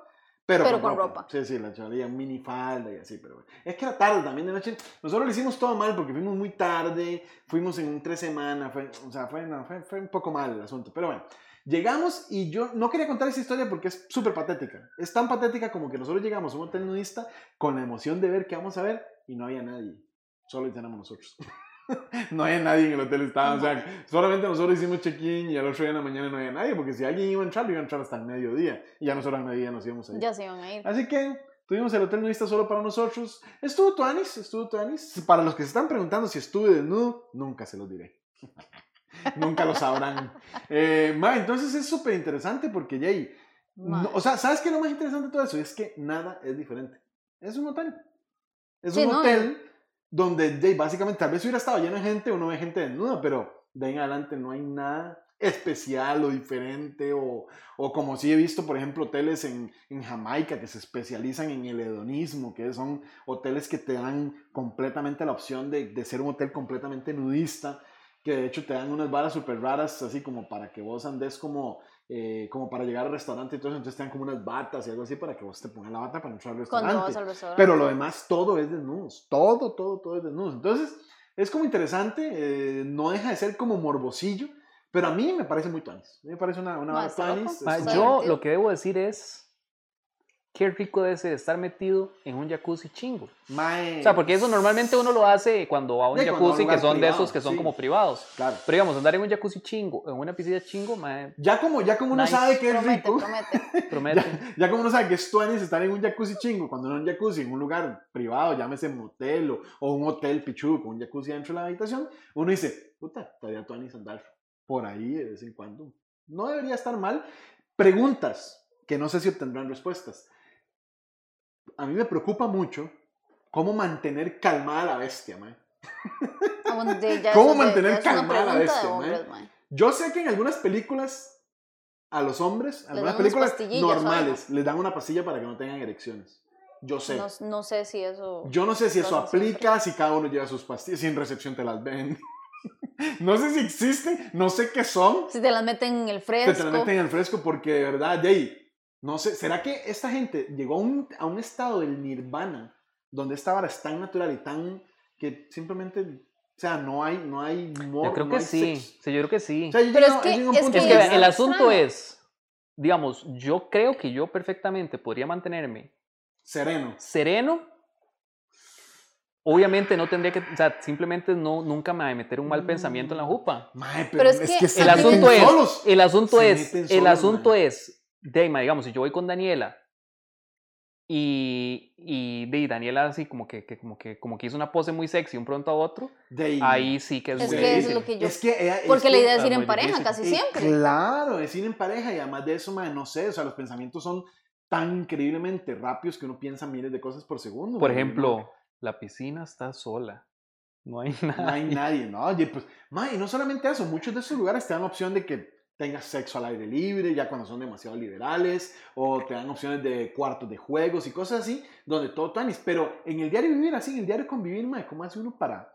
pero, Pero con, con ropa. ropa. Sí, sí, la chala en minifalda y así, pero bueno. Es que era tarde también de noche. Nosotros lo hicimos todo mal porque fuimos muy tarde, fuimos en un tres semanas, fue, o sea, fue, no, fue, fue un poco mal el asunto, pero bueno. Llegamos y yo no quería contar esa historia porque es súper patética. Es tan patética como que nosotros llegamos a un hotel nudista con la emoción de ver qué vamos a ver y no había nadie. Solo éramos nosotros. *laughs* *laughs* no había nadie en el hotel, estaba, o sea, solamente nosotros hicimos check-in y al otro día en la mañana no había nadie, porque si alguien iba a entrar, iba a entrar hasta el mediodía y ya nosotros al mediodía nos íbamos a ir. Ya se iban a ir. Así que tuvimos el hotel nudista solo para nosotros. Estuvo Tuanis, estuvo Tuanis. Para los que se están preguntando si estuve desnudo, nunca se los diré. *laughs* nunca lo sabrán. Eh, ma, entonces es súper interesante porque, Jay, no- o sea, ¿sabes qué es lo más interesante de todo eso? Es que nada es diferente. Es un hotel. Es Sí, un no, hotel donde, Jay, básicamente, tal vez hubiera estado lleno de gente, uno ve gente desnuda, pero de ahí en adelante no hay nada especial o diferente o, o como sí he visto, por ejemplo, hoteles en, en Jamaica que se especializan en el hedonismo, que son hoteles que te dan completamente la opción de, de ser un hotel completamente nudista, que de hecho te dan unas varas súper raras, así como para que vos andes como, eh, como para llegar al restaurante y todo eso, entonces te dan como unas batas y algo así para que vos te pongas la bata para entrar al restaurante. vas al restaurante. Pero lo demás, todo es desnudos. Todo, todo, todo es desnudos. Entonces, es como interesante. eh, no deja de ser como morbosillo. Pero a mí me parece muy tuanis. Me parece una, una tuanis, yo lo que debo decir es, qué rico debe ser estar metido en un jacuzzi chingo. Mae, O sea, porque eso normalmente uno lo hace cuando va a un Sí, un jacuzzi que son de privado, esos que son sí. como privados. Claro. Pero digamos, andar en un jacuzzi chingo, en una piscina chingo, mae, Ya como, ya como uno Nice. sabe que es Promete, rico, promete. *laughs* promete. ya, ya como uno sabe que es tuanis estar en un jacuzzi chingo, cuando no en un jacuzzi, en un lugar privado, llámese motel o, o un hotel pichu con un jacuzzi dentro de la habitación, uno dice, puta, estaría tuanis andar por ahí de vez en cuando. No debería estar mal. Preguntas que no sé si obtendrán respuestas. A mí me preocupa mucho cómo mantener calmada a la bestia, *laughs* de- ya ¿Cómo de- mantener calmada la pregunta de bestia, hombres, mae. Yo sé que en algunas películas a los hombres, algunas unas películas normales, les dan una pastilla para que no tengan erecciones. Yo sé. No, no sé si eso. Yo no sé si eso aplica, si cada uno lleva sus pastillas, si en recepción te las ven. *laughs* no sé si existen, no sé qué son. Si te las meten en el fresco. te las meten en el fresco porque de verdad, Jay, no sé, ¿será que esta gente llegó a un, a un estado del nirvana donde esta vara es tan natural y tan que simplemente, o sea, no hay, no hay humor, Yo creo no que sí, sexo? sí, yo creo que sí. O sea, yo Pero llego- es que- yo es que el asunto es, digamos, yo creo que yo perfectamente podría mantenerme sereno. sereno. Obviamente no tendría que, o sea, simplemente no, nunca me voy a meter un mal pensamiento en la jupa. Mae, Pero es que El asunto es, solos. el asunto Se es, el solos, asunto es, Deima, digamos, si yo voy con Daniela y, y de Daniela así como que, que- como que como que hizo una pose muy sexy un pronto a otro, De ahí. sí que es, Es muy que eso es difícil. lo que yo. Es que ella- es Porque la idea es Ah, ir en pareja difícil. casi Eh, siempre. Claro, es ir en pareja y además de eso, mae, no sé, o sea, los pensamientos son tan increíblemente rápidos que uno piensa miles de cosas por segundo. Por ejemplo, la piscina está sola. No hay nada. no hay nadie, ¿no? Oye, pues, mae, y no solamente eso, muchos de esos lugares te dan la opción de que tengas sexo al aire libre, ya cuando son demasiado liberales, o te dan opciones de cuartos de juegos y cosas así, donde todo tanis. Pero en el diario vivir así, en el diario convivir, mae, ¿cómo hace uno para...?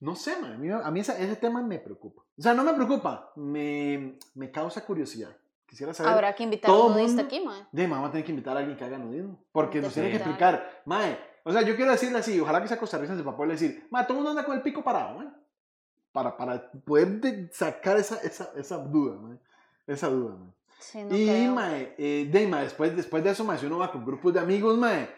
No sé, mae, a mí, a mí ese, ese tema me preocupa. O sea, no me preocupa, me, me causa curiosidad. Quisiera saber... Habrá que invitar a todo un nudista mundo- aquí, mae. De, mae, vamos a tener que invitar a alguien que haga nudismo. Porque nos tiene que explicar, mae, o sea, yo quiero decirle así, ojalá que sea costarricense para poderle decir, mae, todo el mundo anda con el pico parado, mae. Para, para poder de- sacar esa, esa, esa duda, mae. Esa duda, mae. Sí, no y, mae, eh, de, mae, después, después de eso, mae, si uno va con grupos de amigos, mae,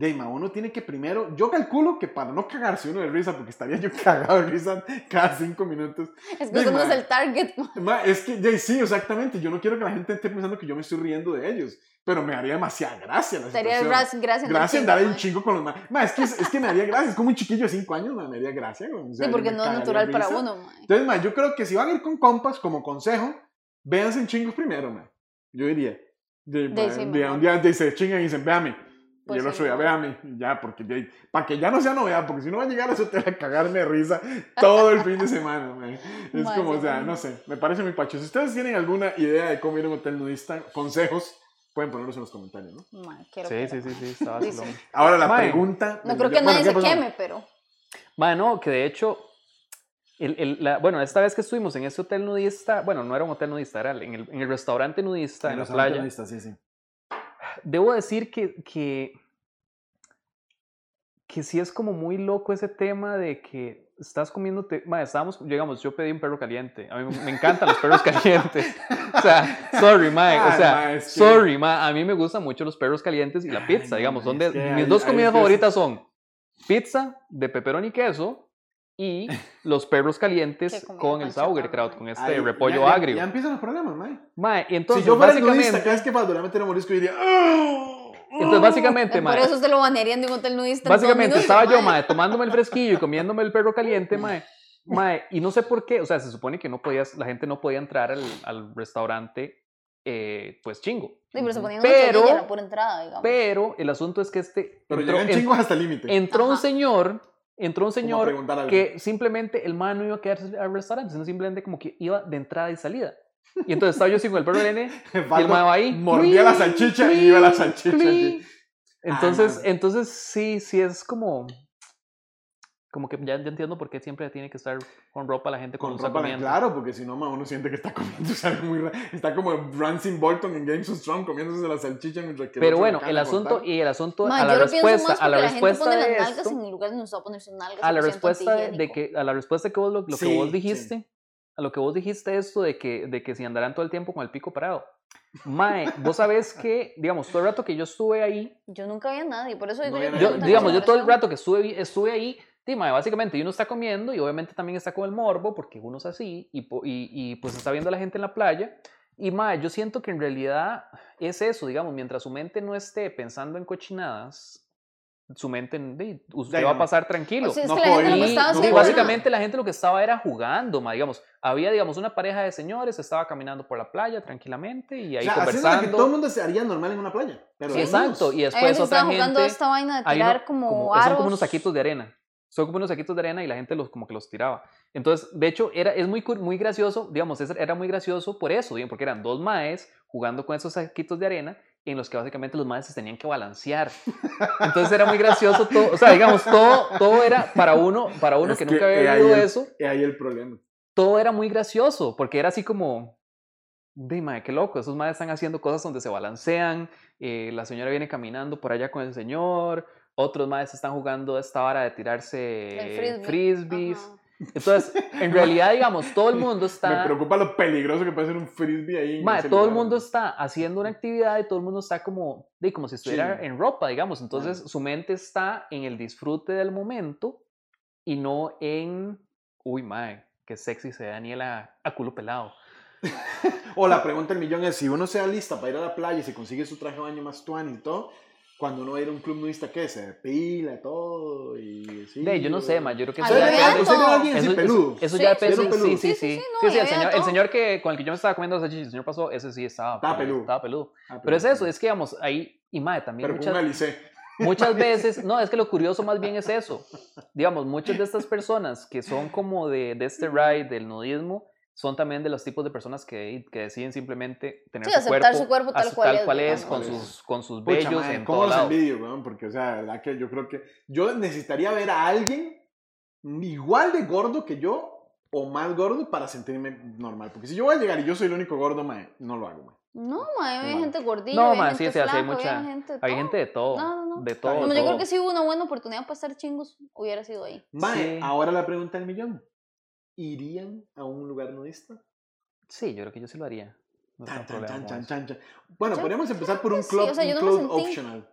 de, mae, uno tiene que primero, yo calculo que para no cagarse uno de risa, porque estaría yo cagado de risa cada cinco minutos, Es que somos el target. Ma, es que, ya, sí, exactamente. Yo no quiero que la gente esté pensando que yo me estoy riendo de ellos. Pero me haría demasiada gracia la Daría situación. gracia, gracia, andar en mae. chingo con los más. Ma, es que, es que me haría gracia. Es como un chiquillo de 5 años, ma, me haría gracia. O sea, Sí, porque no es natural para uno, mae. Entonces, ma, yo creo que si van a ir con compas, como consejo, véanse en chingos primero, ma. Yo diría. De, ma, De- sí, un día, un día se chingan y dicen, véame. Pues y el sí, otro día, mejor. véame. Y ya, porque para que ya no sea novedad, porque si no va a llegar a eso te va a cagarme de risa todo el fin de semana, ma. Es como, sí, o sea, sí. no sé, me parece muy pacho. Si ustedes tienen alguna idea de cómo ir a un hotel nudista, consejos, pueden ponerlos en los comentarios, ¿no? Quiero Sí, que- sí, sí, sí, Dice. vacilón. Ahora la Mae. pregunta... No creo que Bueno, nadie ¿qué se pasó? queme, pero. Mae, no, que de hecho, el, el- la- bueno, esta vez que estuvimos en ese hotel nudista, bueno, no era un hotel nudista, era en el, en el restaurante nudista en, En la playa. nudistas, sí, sí. Debo decir que, que, que sí es como muy loco ese tema de que estás comiéndote, mae, estábamos, digamos, yo pedí un perro caliente, a mí me- encantan los perros *laughs* calientes, o sea, sorry, mae, o Ay, sea, es que- sorry, mae, a mí me gustan mucho los perros calientes y la Ay, pizza, no, digamos, son de, mis dos comidas favoritas son pizza de pepperoni y queso y *laughs* los perros calientes con el sauerkraut, con este Ahí, repollo ya- ya- agrio. Ya empiezan los problemas, mae. Mae, y entonces, si yo fuera básicamente, nudista, cada vez que Valdo le metiera morisco, yo diría... "Ah, entonces, básicamente, Por mae, eso se lo banearían de un hotel nudista. Básicamente minutos, estaba yo, mae. tomándome el fresquillo y *laughs* comiéndome el perro caliente, mae. *laughs* Mae, y no sé por qué, o sea, se supone que no podías, la gente no podía entrar al, al restaurante, eh, pues chingo. Sí, pero se ponían Pero- una chorilla en la pura entrada, digamos. Pero el asunto es que este. Pero entró, llegan chingos hasta el límite. entró un Ajá. señor, entró un señor que simplemente el man no iba a quedarse al restaurante, sino simplemente como que iba de entrada y salida. Y entonces estaba yo así con el perro caliente *laughs* y el man va ahí. mordía la salchicha y iba la salchicha. Cling. Entonces, entonces sí, sí es como. Como que ya, ya entiendo por qué siempre tiene que estar con ropa la gente Con está ropa, comiendo. claro, porque si no, uno siente que está *laughs* comiendo algo muy raro. Está como Ransom Bolton en Games of Thrones comiéndose la salchicha mientras que Pero bueno, el de asunto cortar. y el asunto Ma, a la respuesta, a la la gente respuesta pone de las esto, en lugar donde no se va a poner sus nalgas. a la 100% respuesta de que a la respuesta que vos lo, lo que Sí, vos sí. dijiste, a lo que vos dijiste esto de que de que si andarán todo el tiempo con el pico parado. Mae, vos sabés *laughs* que, digamos, todo el rato que yo estuve ahí, Yo nunca vi a nadie, por eso digo No yo que yo, digamos, yo todo el rato que estuve, estuve ahí, sí, mae, básicamente uno está comiendo y obviamente también está con el morbo porque uno es así y, y, y, pues está viendo a la gente en la playa. Y mae, yo siento que en realidad es eso, digamos, mientras su mente no esté pensando en cochinadas, su mente, usted Ya, va a pasar tranquilo. O sea, No la gente lo que Y básicamente la gente lo que estaba era jugando, ma, digamos, había digamos una pareja de señores, estaba caminando por la playa tranquilamente y ahí O sea, lo que conversando. todo el mundo se haría normal en una playa. Pero Sí, exacto, y después gente otra estaba jugando gente esta vaina de tirar uno- como, como- aros. son como unos saquitos de arena. Son como unos saquitos de arena y la gente los como que los tiraba. Entonces, de hecho, era, es muy, muy gracioso, digamos, es- era muy gracioso por eso, digamos, porque eran dos maes jugando con esos saquitos de arena en los que básicamente los maes se tenían que balancear. Entonces era muy gracioso todo, o sea, digamos, todo, todo era para uno, para uno Es que que nunca había ahí vivido eso, Y ahí el problema. todo era muy gracioso, porque era así como, de mae, qué loco, esos madres están haciendo cosas donde se balancean, eh, la señora viene caminando por allá con el señor, otros madres están jugando esta vara de tirarse El frisbee. frisbees. Ajá. Entonces, en realidad, digamos, todo el *laughs* mundo Me está... preocupa lo peligroso que puede ser un frisbee ahí. ese todo el lugar, mundo mae. está haciendo una actividad y todo el mundo está como, de, como si estuviera Chill. en ropa, digamos. Entonces, su mente está en el disfrute del momento y no en, uy, mae, qué sexy se ve Daniela a culo pelado. *laughs* O la *laughs* pregunta del millón es, si uno se lista para ir a la playa y se consigue su traje de baño más tuan y todo, cuando uno va a ir a un club nudista, ¿qué? Se depila todo y así. De, yo no sé, mae, yo creo que Ah, eso ¿Usted ya Eso, peludo? eso Sí, ya sí, depende, sí, sí, peludo. sí, Sí, sí. sí, Sí, sí, sí, el señor, el señor que, con el que yo me estaba comiendo salchichas, el señor pasó, ese sí estaba, Estaba peludo. Estaba peludo. Ah, Pero es eso, es que, digamos, ahí, y mae, también Pero con muchas, alicé. Muchas *laughs* veces, no, es que lo curioso más bien es eso. Digamos, muchas de estas personas que son como de, de este ride, del nudismo, son también de los tipos de personas que, que deciden simplemente tener Sí, su, aceptar cuerpo, su cuerpo tal cual es, cual es, con sus, con sus Pucha, vellos mae, en ¿Cómo todo los lado. envidio, weón? Porque, o sea, la verdad que yo creo que yo necesitaría ver a alguien igual de gordo que yo o más gordo para sentirme normal. Porque si yo voy a llegar y yo soy el único gordo, mae, no lo hago, mae. No, mae, hay gente gordilla, No, hay mae, gente sí, sí, sí, hay flaca, mucha- hay gente de Hay todo. gente de todo, No, no, no. de todo. Digamos, yo todo. creo que si hubo una buena oportunidad para estar chingos, hubiera sido ahí. Mae, Sí. ahora la pregunta del millón. ¿Irían a un lugar nudista? Sí, yo creo que yo sí lo haría. No Chan, tengo chan, problema chan, con chan, eso. chan, chan. Bueno, podríamos empezar por un sí, club, o sea, un no club sentí- optional.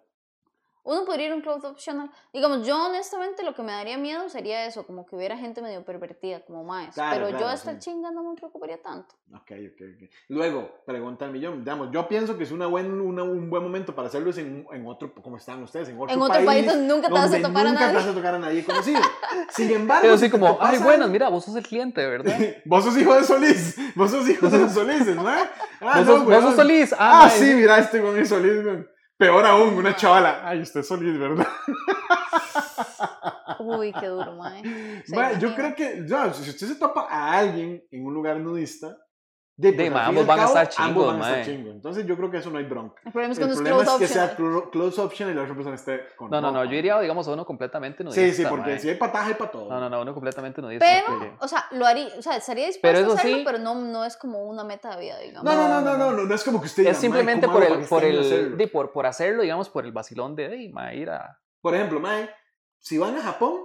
Uno podría ir a un clothes optional. Digamos, yo honestamente lo que me daría miedo sería eso, como que hubiera gente medio pervertida, como más. Claro, Pero yo claro, a estar sí. chinga no me preocuparía tanto. Ok, ok, ok. Luego, pregunta al millón. Digamos, yo pienso que es una buen, una- un buen momento para hacerlo es en, en otro, como están ustedes, en otro, En otro país donde nunca te vas a topar a nunca te nadie. vas a tocar a nadie conocido. Sin embargo, Pero así como, pasa ay, bueno, mira, vos sos el cliente, ¿verdad? *laughs* Vos sos hijo de Solís. Vos sos hijo de *laughs* Solís, ¿no? Ah, vos, no, sos, vos sos Solís. Ah, Ah, sí, mira, este con es Solís, weón. Peor aún, una chavala. Ay, usted es Solís, ¿verdad? *laughs* Uy, qué duro, mae. Ma, yo creo que, ya, si usted se topa a alguien en un lugar nudista, de, De, ambos van a cabo, estar ambos chingos, van a estar chingos. Entonces yo creo que eso no hay bronca. El problema es que El no es problema es que sea close option y la otra persona esté con No, no, no, yo iría, digamos, a uno completamente nudista. Sí, sí, porque si hay pataje, hay para todo. No, no, no, uno completamente nudista. Pero, o sea, lo haría, o sea, estaría dispuesto Pero a eso hacerlo, sí- pero no, no es como una meta de vida, digamos. no, no, no, no, no, no, no es como que usted diga, Es "Mae, simplemente ¿cómo por el, por el, hacerlo?" de, por, por hacerlo, digamos, por el vacilón de, hey, ma, ir a... Por ejemplo, Mae, si van a Japón,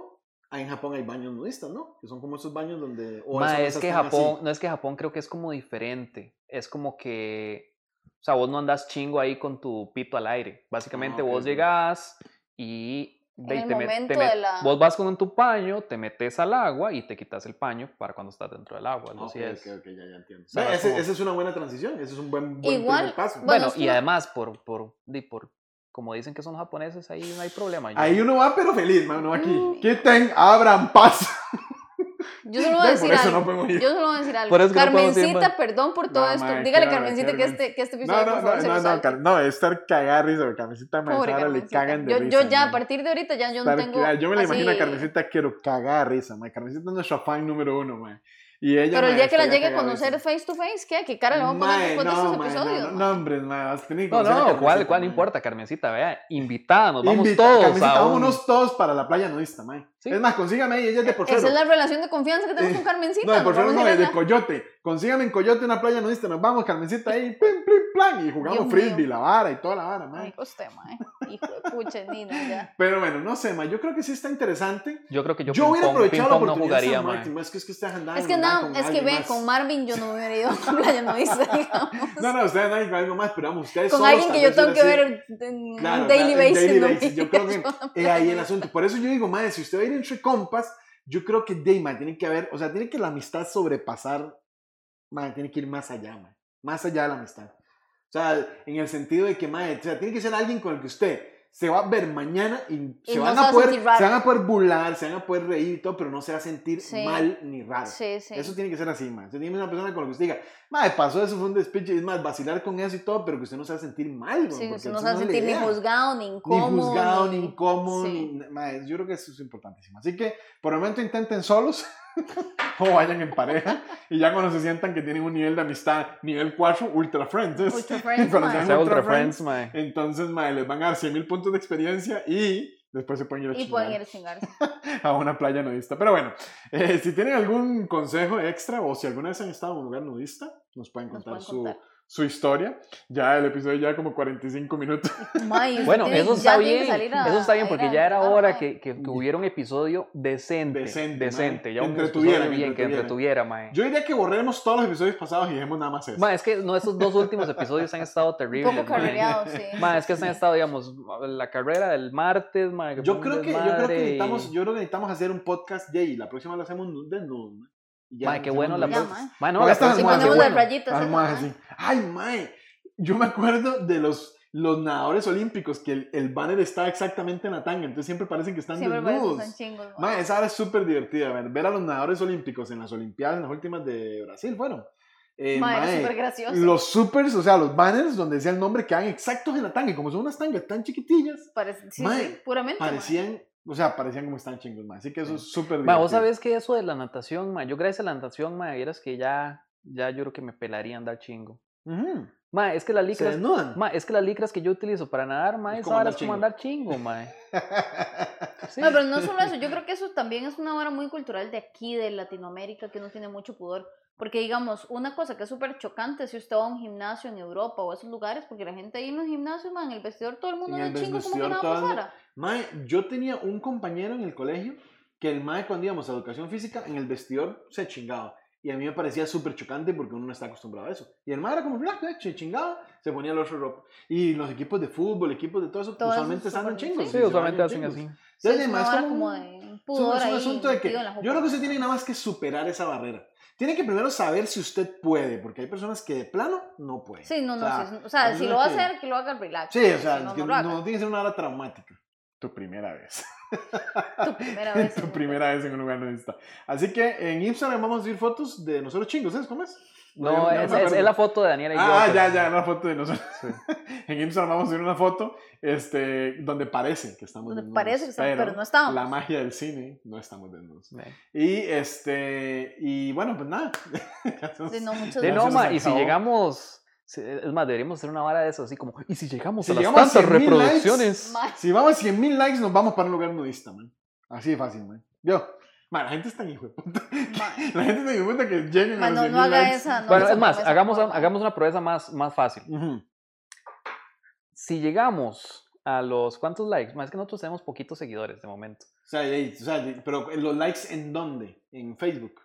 ahí en Japón hay baños nudistas, ¿no? Que son como esos baños donde... o Ma, es que están así. Japón, no es que Japón creo que es como diferente. Es como que, o sea, vos no andas chingo ahí con tu pito al aire. Básicamente Ah, ok, vos llegás y de- el te met- momento te met- de la- vos vas con tu paño, te metes al agua y te quitas el paño para cuando estás dentro del agua. algo Ok, así es. ok, ok, ya, ya entiendo. sea, Ve, ese- como- esa es una buena transición, ese es un buen, buen Igual, primer paso. bueno, Bueno, y una- además, por, por, di, por, como dicen que son japoneses, ahí no hay problema. Yo- Ahí uno va, pero feliz, mano, aquí. Mm. Quiten, abran, paz. Yo solo voy a *laughs* decir algo. no. Yo solo voy a decir algo. Que Carmencita, perdón por todo No, esto. Dígale, Carmencita, que este, que este episodio, No, no, por favor, no, se no, no, no, es estar cagar risa, porque Carmencita Pobre Manzara le cagan de yo, risa. yo ya, a partir de ahorita, ya yo no tengo. yo me la imagino a Carmencita quiero cagar risa, man. Carmencita es nuestra fan número uno, man. Y ella, Pero el día que la llegue a de conocer face to face, ¿qué? ¿Qué cara le vamos a poner después de no, estos mae, episodios? No, no, hombre, mae, vas a tener que No, no, ¿cuál, cuál importa, Carmencita? Vea, invitada, nos vamos Invita- todos Carmencita, a un- vámonos todos para la playa nudista, mae. Sí. Es más, consígame ahí, ella es de Porfero. Esa es la relación de confianza que tenemos Eh, con Carmencita. No, de Porfero no, es de. Coyote. Consígame en Coyote una playa nudista, nos vamos, Carmencita ahí, *laughs* pim, pim, plan, y jugamos Dios frisbee, mío. la vara y toda la vara, mae. Ay, usted, mae. Hijo de pucha, Nina, ya. *laughs* Pero bueno, no sé, mae, yo creo que sí está interesante. Yo creo que yo, Yo, hubiera aprovechado la no oportunidad de jugaría, San mae. Martín, es que es que ustedes andaban Es que no, con es que ve, más. con Marvin yo no me hubiera ido a la playa nudista, *laughs* digamos. No, no, ustedes andan con algo más, pero vamos, ustedes con alguien que yo tengo que ver en Claro, un daily basis. daily no basis, yo creo que es ahí el asunto. Por eso yo digo, madre, si usted va a ir entre compas, yo creo que Dayman tiene que haber, o sea, tiene que la amistad sobrepasar, madre, tiene que ir más allá, madre, más allá de la amistad. O sea, en el sentido de que, madre, o sea, tiene que ser alguien con el que usted se va a ver mañana y, se, no van a poder, se van a poder burlar, se van a poder reír y todo, pero no se va a sentir Sí. mal ni raro. Sí, sí. Eso tiene que ser así, man. Usted tiene que ser una persona con la que usted diga, madre, pasó eso, fue un despiche, es más, vacilar con eso y todo, pero que usted no se va a sentir mal, Sí, porque usted no se va a sentir ni juzgado, ni ni incómodo. juzgado, ni incómodo, ni- mae, yo creo que eso es importantísimo. Así que por el momento intenten solos *laughs* o vayan en pareja y ya cuando se sientan que tienen un nivel de amistad, nivel 4, ultra friends. Ultra friends, *laughs* Cuando mae. sean Sea ultra Ultra Friends, mae. Entonces, mae, les van a dar 100 mil puntos de experiencia y después se pueden ir a, Y pueden ir a chingarse. *laughs* a una playa nudista. Pero bueno, eh, si tienen algún consejo extra o si alguna vez han estado en un lugar nudista, nos pueden Nos contar, pueden su, contar. su historia. Ya el episodio *laughs* ya como 45 minutos. Mae, usted Bueno, eso está bien. a- Eso está bien porque ya era hora mae. que, que, que hubiera un episodio decente. Decente, Decente. mae. Ya un Que entretuviera, bien, que entretuviera. entretuviera, mae. Yo diría que borremos todos los episodios pasados y dejemos nada más eso. Ma, es que no, estos dos últimos episodios han estado *laughs* Un terribles. poco ma. carrereado, sí. *laughs* Ma, es que han estado, digamos, la carrera del martes, ma, que Yo un creo que, yo creo que necesitamos, yo creo que necesitamos hacer un podcast de ahí. La próxima lo hacemos desnudos, mae. Y ya Ma, lo qué bueno la próxima. mae. Ma, no, la próxima, ponemos bueno. mae. así. Ay, mae. Yo me acuerdo de los, los nadadores olímpicos que el, el banner está exactamente en la tanga, entonces siempre parecen que están Siempre desnudos. están chingos. mae. Mae, esa hora es súper divertida, ver, ver a los nadadores olímpicos en las Olimpiadas, en las últimas de Brasil, fueron. Eh, Mae, mae, súper gracioso. los supers, o sea, los banners donde decía el nombre quedan exactos en la tanga, y como son unas tangas tan chiquitillas, Parece, sí, Mae, sí, puramente. mae. parecían, o sea, parecían como están chingos, mae. Así que eso es súper Ma, divertido. vos sabés que eso de la natación, ma, yo gracias a la natación, ma, vieras que ya ya yo creo que me pelaría andar chingo. Ma, es que las Se licras, desnudan. ma, es que las licras que yo utilizo para nadar, ma, Es andar es como andar chingo, ma. *laughs* Sí. No, pero no solo eso, yo creo que eso también es una hora muy cultural de aquí, de Latinoamérica, que uno tiene mucho pudor. Porque, digamos, una cosa que es súper chocante si usted va a un gimnasio en Europa o esos lugares, porque la gente ahí en los gimnasios, man, en el vestidor todo el mundo En el chingo como que nada pasara. Mae, yo tenía un compañero en el colegio que el mae cuando íbamos a educación física en el vestidor se chingaba. Y a mí me parecía súper chocante porque uno no está acostumbrado a eso. Y el mae era como, "Bla, bla", se chingaba, se ponía el otro ropa. Y los equipos de fútbol, equipos de todo eso, Todo eso usualmente es están en súper- chingos. sí. Sí, se usualmente hacen chingos. así. Sí, Entonces, es hora como como de un Es un- pudor es un ahí asunto de que yo creo que usted tiene nada más que superar esa barrera. Tiene que primero saber si usted puede, porque hay personas que de plano no pueden. Sí, no, no, O sea, sí, o sea, si lo va a hacer, que lo haga relax. Sí, pero o sea, si no, que no no, tiene que ser una hora traumática. Tu primera vez. Tu primera *laughs* vez. tu primera vez en un lugar nudista. Así que en Instagram vamos a subir fotos de nosotros chingos, ¿sabes cómo es? No, es, la foto de Daniela y yo. Ah, ya, ya, una foto de nosotros. Sí. *laughs* en Instagram vamos a subir una foto este, donde parece que estamos Donde desnudos, parece que estamos, pero no estamos. La magia del cine, no estamos desnudos. Sí. Y este, y bueno, pues nada. *laughs* Sí, no, muchas De no, ma, y si llegamos, es más, deberíamos hacer una vara de eso, así como, y si llegamos Si a las llegamos tantas 100,000 likes, reproducciones. Si vamos a 100 mil likes, nos vamos para un lugar nudista, man. Así de fácil, man. Yo, man, la gente está en hijo de puta. *laughs* La gente está en hijo de puta que lleguen ma, a los no, 100 no haga likes. esa. no bueno, es más, hagamos, hagamos una proeza más, más fácil. Ujú. Si llegamos a los, ¿cuántos likes? Más que nosotros tenemos poquitos seguidores de momento. O sea, y- o sea, pero los likes en dónde? En Facebook.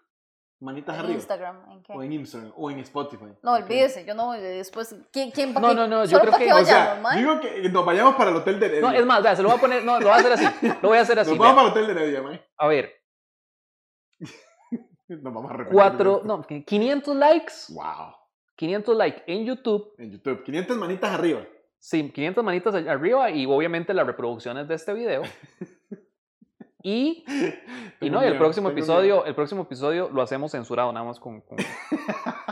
Manitas En arriba. Instagram, ¿en qué? O en Instagram. O en Spotify. No, olvídese, yo no voy después. ¿Quién, quién pa' No, no, no, yo creo que- que o sea, digo que nos vayamos para el hotel de Heredia. No, es más, vea, se lo voy a poner, no, lo voy a hacer así. *laughs* Lo voy a hacer así. Nos vamos para el hotel de Heredia, man. A ver, *laughs* Nos vamos a repetir. cuatro, no, 500 likes, Wow. 500 likes en YouTube, En YouTube. 500 manitas arriba. sí, 500 manitas arriba y obviamente las reproducciones de este video. *laughs* Y, y no, y el miedo, próximo episodio, el próximo episodio lo hacemos censurado nada más con, con- *laughs*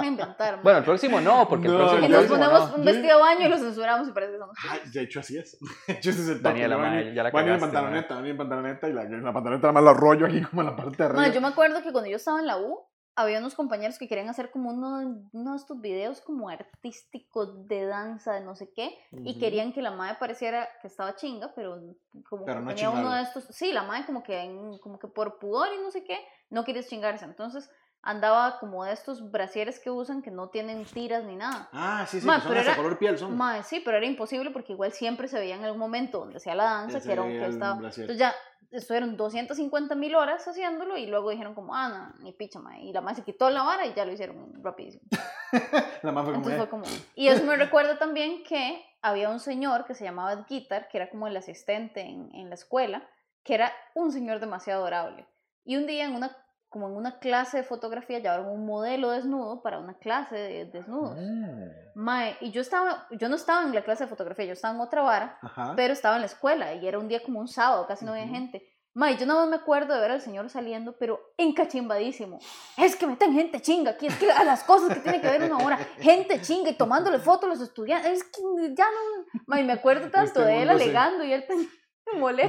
De inventar. Bueno, el próximo no, porque el No, próximo, y nos ponemos no. un Yo- vestido de baño y lo censuramos y parece que somos. Ay, de hecho así es. *laughs* De hecho ese es el. Daniela, a ya la van a ir en pantaloneta, a en pantaloneta y la, la pantaloneta nada más la rollo aquí como en la parte de arriba. Ma, yo me acuerdo que cuando yo estaba en la U, había unos compañeros que querían hacer como uno, uno de estos videos como artísticos de danza, de no sé qué, y Ujú. querían que la madre pareciera que estaba chinga, pero como Pero que no tenía uno chingarla. de estos, sí, la madre como que, como que por pudor y no sé qué, no quería chingarse, entonces andaba como de estos brasieres que usan que no tienen tiras ni nada. Ah, sí, sí, Ma, que son pero era- color piel son. Mae, sí, pero era imposible porque igual siempre se veía en algún momento donde hacía la danza, que era un que estaba. brasier. Entonces ya estuvieron 250 mil horas haciéndolo y luego dijeron como, ah, no, ni picha, mae. Y la mae se quitó la vara y ya lo hicieron rapidísimo. *laughs* La más fue como, Entonces eh, fue como. Y eso me recuerda también que había un señor que se llamaba Ed Guitar, que era como el asistente en, en la escuela, que era un señor demasiado adorable. Y un día en una como en una clase de fotografía llevaron un modelo desnudo para una clase de desnudos. Ah. Mae, y yo estaba, yo no estaba en la clase de fotografía, yo estaba en otra vara, Ajá. pero estaba en la escuela y era un día como un sábado, casi no había Ujú. gente. Mae, yo nada más me acuerdo de ver al señor saliendo, pero encachimbadísimo. Es que meten gente chinga aquí, es que a las cosas que tiene que ver una hora, gente chinga y tomándole fotos a los estudiantes, es que ya no. Mae, me acuerdo *laughs* tanto Este de él mundo se- alegando y él tan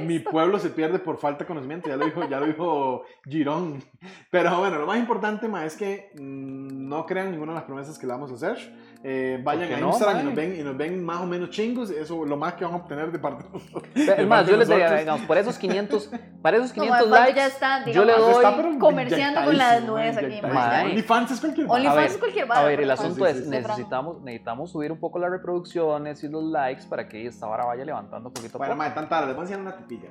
*laughs* Mi pueblo se pierde por falta de conocimiento, ya lo dijo, ya lo dijo Girón. Pero bueno, lo más importante, ma, es que mm, no crean ninguna de las promesas que le vamos a hacer. Eh, vayan a no, Instagram y nos, ven, y nos ven más o menos chingos. Eso lo más que van a obtener de parte de nosotros. Es más, yo les diría, digamos, por esos 500, *laughs* para esos No, 500 mae, Pablo likes, ya está, yo le digamos, doy- Está, comerciando con la inyectadísimo, desnudez mae, aquí. OnlyFans es cualquier OnlyFans A ver, es cualquier vara. A ver, el asunto sí, es, sí, sí. necesitamos, necesitamos subir un poco las reproducciones y los likes para que esta vara vaya levantando poquito a Bueno, mae, tan tarde, les voy a enseñar una tipilla.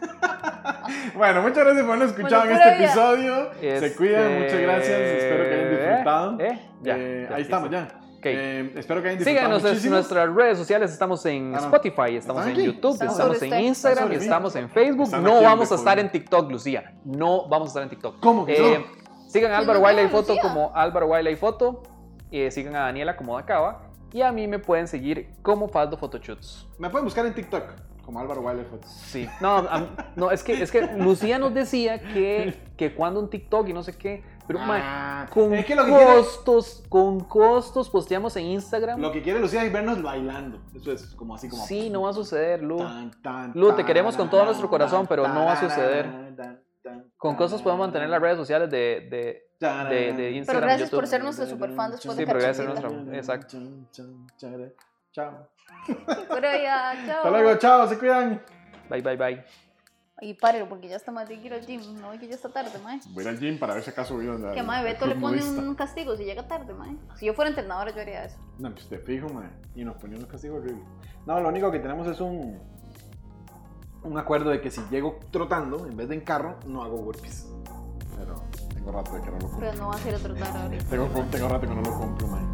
*laughs* bueno, muchas gracias por habernos escuchado en este episodio. Se Este, cuidan, muchas gracias. Espero que hayan disfrutado. ¿Eh? Ya, Eh, ya, ahí estamos, ya. Ok. Eh, espero que hayan disfrutado Síganos en nuestras redes sociales, estamos en Ah, no. Spotify, estamos ¿Están en? YouTube, estamos en. Instagram, estamos en Facebook. Están No vamos a estar en TikTok, Lucía. No vamos a estar en TikTok. ¿Cómo que Eh, no? Sigan a ¿Quién Álvaro Wiley Foto Lucía? como Álvaro Wiley Foto. eh, sigan a Daniela como Dacaba. Y a mí me pueden seguir como Faldo Photoshoots. Me pueden buscar en TikTok como Álvaro Wiley Fotos. Sí. No, a- no es, que, es que Lucía nos decía que, que cuando un TikTok y no sé qué. Pero, Ah, con es que lo que quiere, costos, con costos posteamos en Instagram. lo que quiere Lucía es vernos bailando. Eso es como así como. Sí, no va a suceder, Lu. Tan, tan, Lu, te queremos con todo nuestro tan, corazón, pero no va a suceder. tan, tan, tan, Con cosas podemos mantener las redes sociales de, de, Tarán. de, de Instagram. gracias por ser nuestra superfan después Sí, de pero gracias a Cachondita. nuestra- exacto. Chao. Pero ya, chao. Hasta luego, chao, se cuidan. Bye, bye, bye. Y párelo, porque ya está más de que ir al gym. No, que ya está tarde, mae. Voy a ir al gym para ver si acaso vio Que mae, Beto le pone un castigo si llega tarde, mae. Si yo fuera entrenadora, yo haría eso. No, pues te fijo, man. Y nos ponían un castigo horrible. No, lo único que tenemos es un. Un acuerdo de que si llego trotando, en vez de en carro, no hago burpees. Pero tengo rato de que no lo compro. Pero no va a ser otro tarde ahorita. Tengo, tengo rato que no lo compro, man.